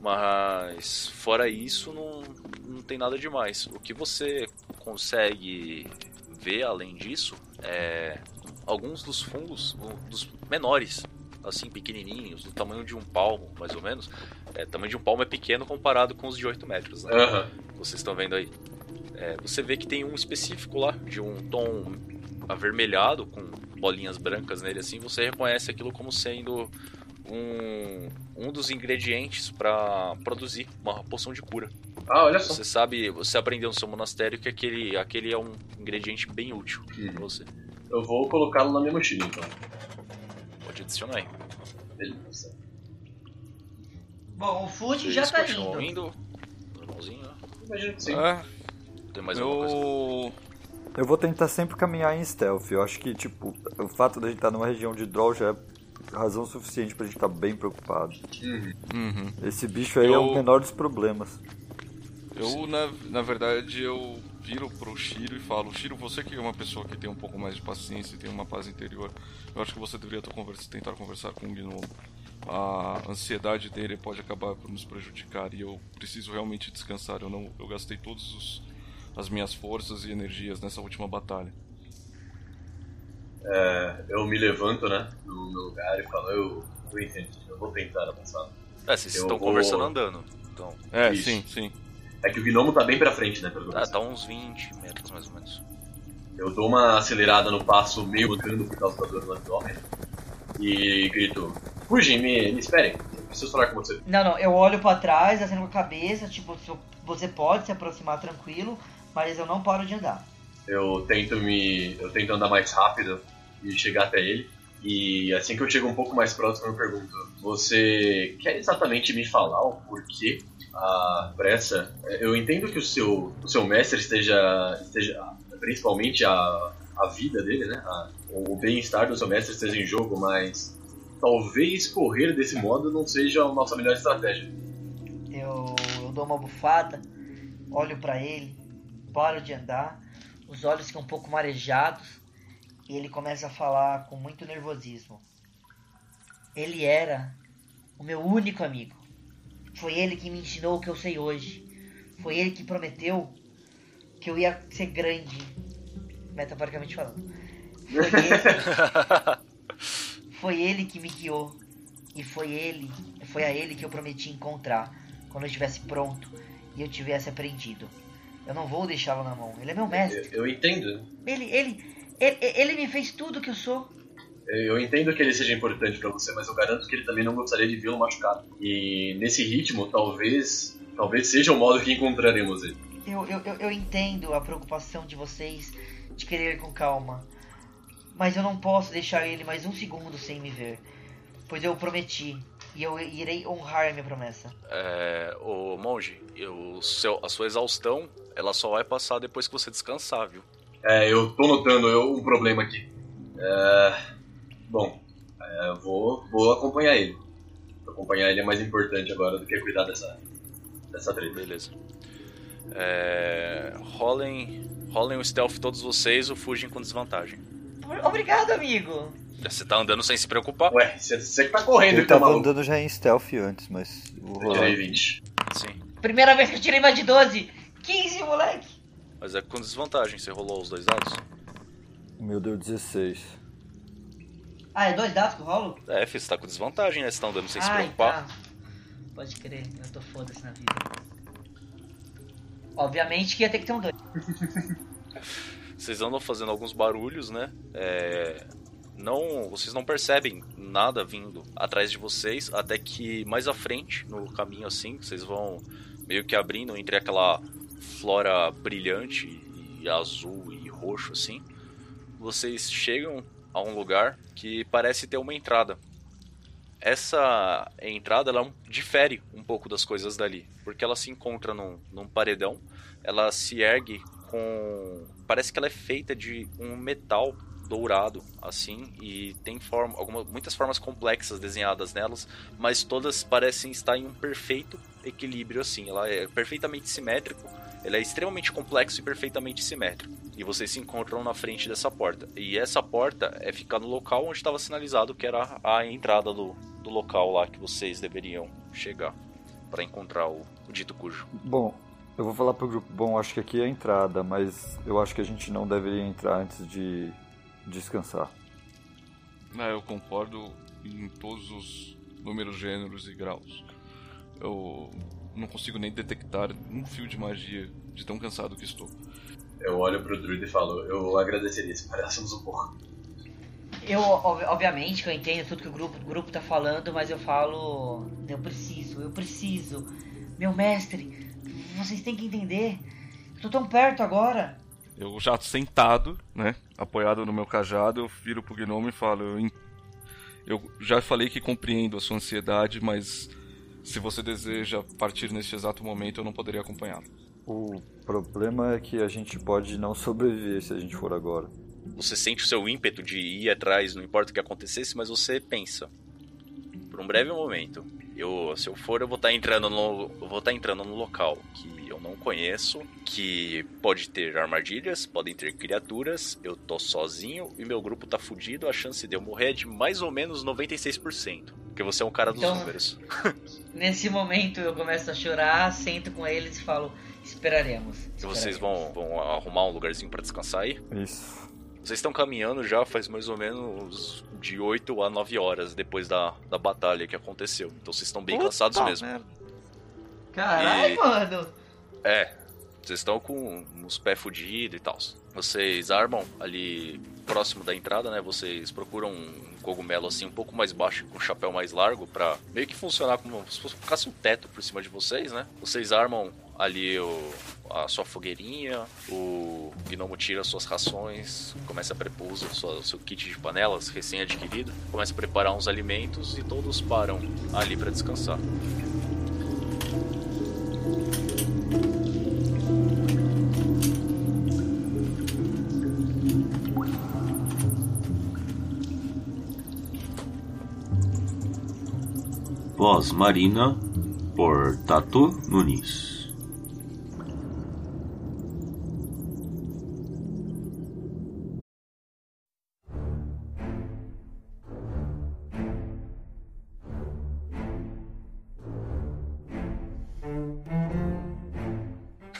B: Mas fora isso, não, não tem nada demais. O que você consegue ver além disso é alguns dos fungos, dos menores, assim, pequenininhos, do tamanho de um palmo, mais ou menos. É, o tamanho de um palmo é pequeno comparado com os de 8 metros, né?
C: Aham.
B: Vocês estão vendo aí. É, você vê que tem um específico lá, de um tom avermelhado, com bolinhas brancas nele assim. Você reconhece aquilo como sendo um, um dos ingredientes para produzir uma poção de cura.
C: Ah, olha só.
B: Você sabe, você aprendeu no seu monastério que aquele, aquele é um ingrediente bem útil
C: Uhum.
B: pra você.
C: Eu vou colocá-lo na minha mochila então.
B: Adicionar aí.
C: Beleza.
F: Bom, o Food já tá indo.
B: indo. Normalzinho, né?
C: Imagino que sim.
D: É,
B: Tem mais alguma coisa?
D: eu.
E: Eu vou tentar sempre caminhar em stealth. Eu acho que, tipo, o fato da gente estar numa região de draw já é razão suficiente pra gente estar bem preocupado.
C: Uhum.
E: Esse bicho aí é
D: Eu-
E: o menor dos problemas.
D: Eu, na, na verdade, eu viro pro Shiro e falo: Shiro, você que é uma pessoa que tem um pouco mais de paciência e tem uma paz interior, eu acho que você deveria conversa- tentar conversar com o Gnomo. A ansiedade dele pode acabar por nos prejudicar e eu preciso realmente descansar. Eu não, eu gastei todas as minhas forças e energias nessa última batalha.
C: É, eu me levanto, né, no meu lugar e falo, eu, eu entendo, eu vou tentar avançar.
B: É, vocês
C: eu
B: estão
C: vou-
B: conversando andando. Então,
D: É,
C: Isso.
D: sim, sim.
C: É que o gnomo tá bem pra frente, né, pelo
B: tá, tá uns 20 metros mais ou menos.
C: Eu dou uma acelerada no passo, meio mancando por causa da dor no abdômen. E grito: Fugem, me, me esperem. Eu preciso falar com você.
F: Não, não, eu olho pra trás, acendo com a cabeça, tipo, você pode se aproximar tranquilo, mas eu não paro de andar.
C: Eu tento me. Eu tento andar mais rápido e chegar até ele. E assim que eu chego um pouco mais próximo, eu pergunto: Você quer exatamente me falar o porquê a pressa? Eu entendo que o seu, o seu mestre esteja. esteja principalmente a, a vida dele, né? A- o bem-estar do seu mestre esteja em jogo, mas talvez correr desse modo não seja a nossa melhor estratégia.
F: Eu, eu dou uma bufada, olho pra ele, paro de andar, os olhos ficam um pouco marejados e ele começa a falar com muito nervosismo. Ele era o meu único amigo. Foi ele que me ensinou o que eu sei hoje. Foi ele que prometeu que eu ia ser grande, metaforicamente falando. Foi ele, foi ele que me guiou. E foi ele, foi a ele que eu prometi encontrar quando eu estivesse pronto e eu tivesse aprendido. Eu não vou deixá-lo na mão. Ele é meu mestre.
C: Eu, eu entendo.
F: Ele, ele, ele, ele me fez tudo que eu sou.
C: Eu entendo que ele seja importante pra você, mas eu garanto que ele também não gostaria de vê-lo machucado. E nesse ritmo, talvez, talvez seja o modo que encontraremos ele.
F: Eu, eu, eu, entendo a preocupação de vocês de querer ir com calma. Mas eu não posso deixar ele mais um segundo sem me ver. Pois eu prometi. E eu irei honrar a minha promessa.
B: É, ô monge, eu- o seu- a sua exaustão, ela só vai passar depois que você descansar, viu?
C: É, eu tô notando eu- um problema aqui. É, bom, é, vou, vou acompanhar ele. Acompanhar ele é mais importante agora do que cuidar dessa, dessa treta.
B: Beleza. É... Rolem. Rolem o stealth todos vocês ou fugem com desvantagem.
F: Obrigado, amigo.
B: Você tá andando sem se preocupar?
C: Ué, você, que tá correndo, tá
E: tava
C: maluco.
E: andando já em stealth antes, mas vou
C: Eu
E: rolar.
C: tirei 20.
B: Sim.
F: Primeira vez que eu tirei mais de 12. 15, moleque.
B: Mas é com desvantagem, você rolou os dois dados?
E: O meu deu 16.
F: Ah, é dois dados que eu rolo?
B: É, filho, você tá com desvantagem, né? Você tá andando sem se
F: Ai,
B: preocupar.
F: tá. Pode crer, eu tô foda-se na vida. Obviamente que ia ter que ter um dois.
B: Vocês andam fazendo alguns barulhos, né? É, Não, vocês não percebem nada vindo atrás de vocês, até que mais à frente, no caminho assim, vocês vão meio que abrindo entre aquela flora brilhante e azul e roxo assim. Vocês chegam a um lugar que parece ter uma entrada. Essa entrada ela difere um pouco das coisas dali, porque ela se encontra num, num paredão, ela se ergue com. Parece que ela é feita de um metal dourado, assim, e tem forma, muitas formas complexas desenhadas nelas, mas todas parecem estar em um perfeito equilíbrio, assim. Ela é perfeitamente simétrico, ela é extremamente complexo e perfeitamente simétrico. E vocês se encontram na frente dessa porta. E essa porta é ficar no local onde estava sinalizado que era a entrada do, do local lá que vocês deveriam chegar para encontrar o, o dito cujo.
E: Bom, eu vou falar pro grupo. Bom, acho que aqui é a entrada, mas eu acho que a gente não deveria entrar antes de descansar.
D: É, eu concordo em todos os números, gêneros e graus. Eu não consigo nem detectar um fio de magia de tão cansado que estou.
C: Eu olho pro druida e falo, eu agradeceria se parássemos um pouco.
F: Eu, ob- obviamente, que eu entendo tudo que o grupo, o grupo tá falando, mas eu falo. Eu preciso, eu preciso. Meu mestre, vocês têm que entender. Eu tô tão perto agora.
D: Eu já sentado, né, apoiado no meu cajado, eu viro pro gnomo e falo: eu, eu já falei que compreendo a sua ansiedade, mas se você deseja partir neste exato momento, eu não poderia acompanhá-lo.
E: O problema é que a gente pode não sobreviver se a gente for agora.
B: Você sente o seu ímpeto de ir atrás, não importa o que acontecesse, mas você pensa. Por um breve momento, eu, se eu for, eu vou estar entrando no, eu vou estar entrando no local que eu não conheço, que pode ter armadilhas, podem ter criaturas, eu tô sozinho e meu grupo tá fudido, a chance de eu morrer é de mais ou menos 96%, porque você é um cara dos
F: Então-
B: números.
F: Nesse momento eu começo a chorar, sento com eles e falo: esperaremos.
B: E vocês
F: esperaremos."
B: vão, vão arrumar um lugarzinho pra descansar aí?
E: Isso.
B: Vocês estão caminhando já faz mais ou menos de 8 a 9 horas depois da, da batalha que aconteceu. Então vocês estão bem
D: Puta
B: cansados mesmo.
D: merda.
F: Caralho,
B: E-
F: mano!
B: É, vocês estão com os pés fudidos e tal. Vocês armam ali próximo da entrada, né? Vocês procuram um cogumelo assim um pouco mais baixo, com um chapéu mais largo, pra meio que funcionar como se fosse um teto por cima de vocês, né? Vocês armam ali o, a sua fogueirinha, o gnomo tira suas rações, começa a preparar o seu, kit de panelas recém-adquirido, começa a preparar uns alimentos e todos param ali pra descansar.
I: Voz Marina por Tato Nunes.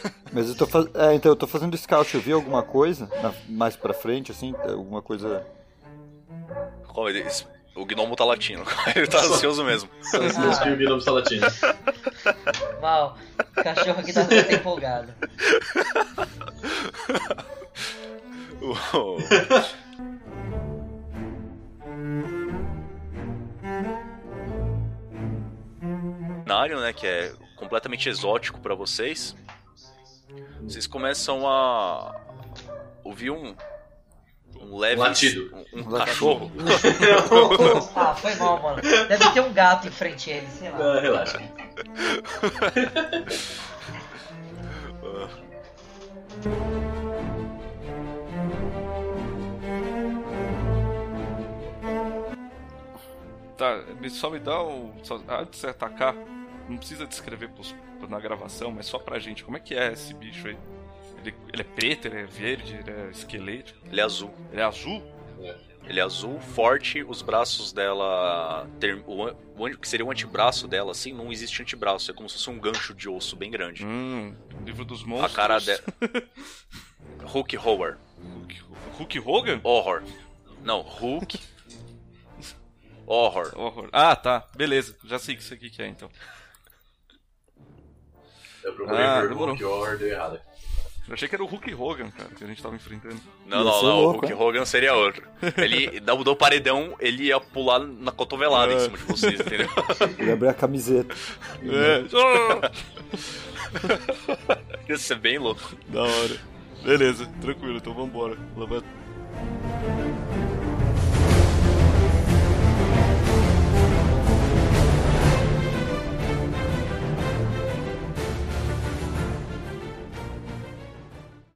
E: Mas eu tô fazendo. É, então eu tô fazendo scout. Eu vi alguma coisa na- mais pra frente, assim? Alguma coisa.
B: Qual é esse? O gnomo tá latindo. Ele tá ansioso mesmo.
C: Meus que o Guilherme está latindo.
F: Mal, o cachorro aqui tá muito empolgado.
B: O- cenário, né, que é completamente exótico pra vocês. Vocês começam a ouvir um um leve
C: Um latido.
B: um, um cachorro.
F: Ah, foi mal, mano. Deve ter um gato em frente a ele, sei lá.
C: Ah, relaxa.
D: Tá, me- só me dá o. Só, antes de você atacar, não precisa descrever pros na gravação, mas só pra gente, como é que é esse bicho aí? Ele, ele é preto, ele é verde, ele é esqueleto,
B: Ele é azul.
D: ele é azul?
B: Ele é azul, forte, os braços dela. ter- o, o que seria o antebraço dela, assim, não existe antebraço, é como se fosse um gancho de osso bem grande.
D: Hum, livro dos
B: A
D: monstros.
B: cara dela. Hulk Horror.
D: Hulk, Hulk Hogan?
B: Horror. Não, Hulk. Horror.
D: Horror. Ah, tá. Beleza. Já sei que isso aqui que é, então.
C: Eu procurei
D: Ah,
C: por
D: demorou.
C: Hulk Horror, deu errado.
D: Eu achei que era o Hulk Hogan, cara, que a gente tava enfrentando.
B: Não, não, não.
E: louco,
B: o Hulk
E: hein?
B: Hogan seria outro. Ele, do, do paredão, ele ia pular na cotovelada em cima de vocês, entendeu?
E: Ele abriu a camiseta.
D: É.
B: Ia ser bem louco.
D: da hora. Beleza, tranquilo, então vambora. Levanta.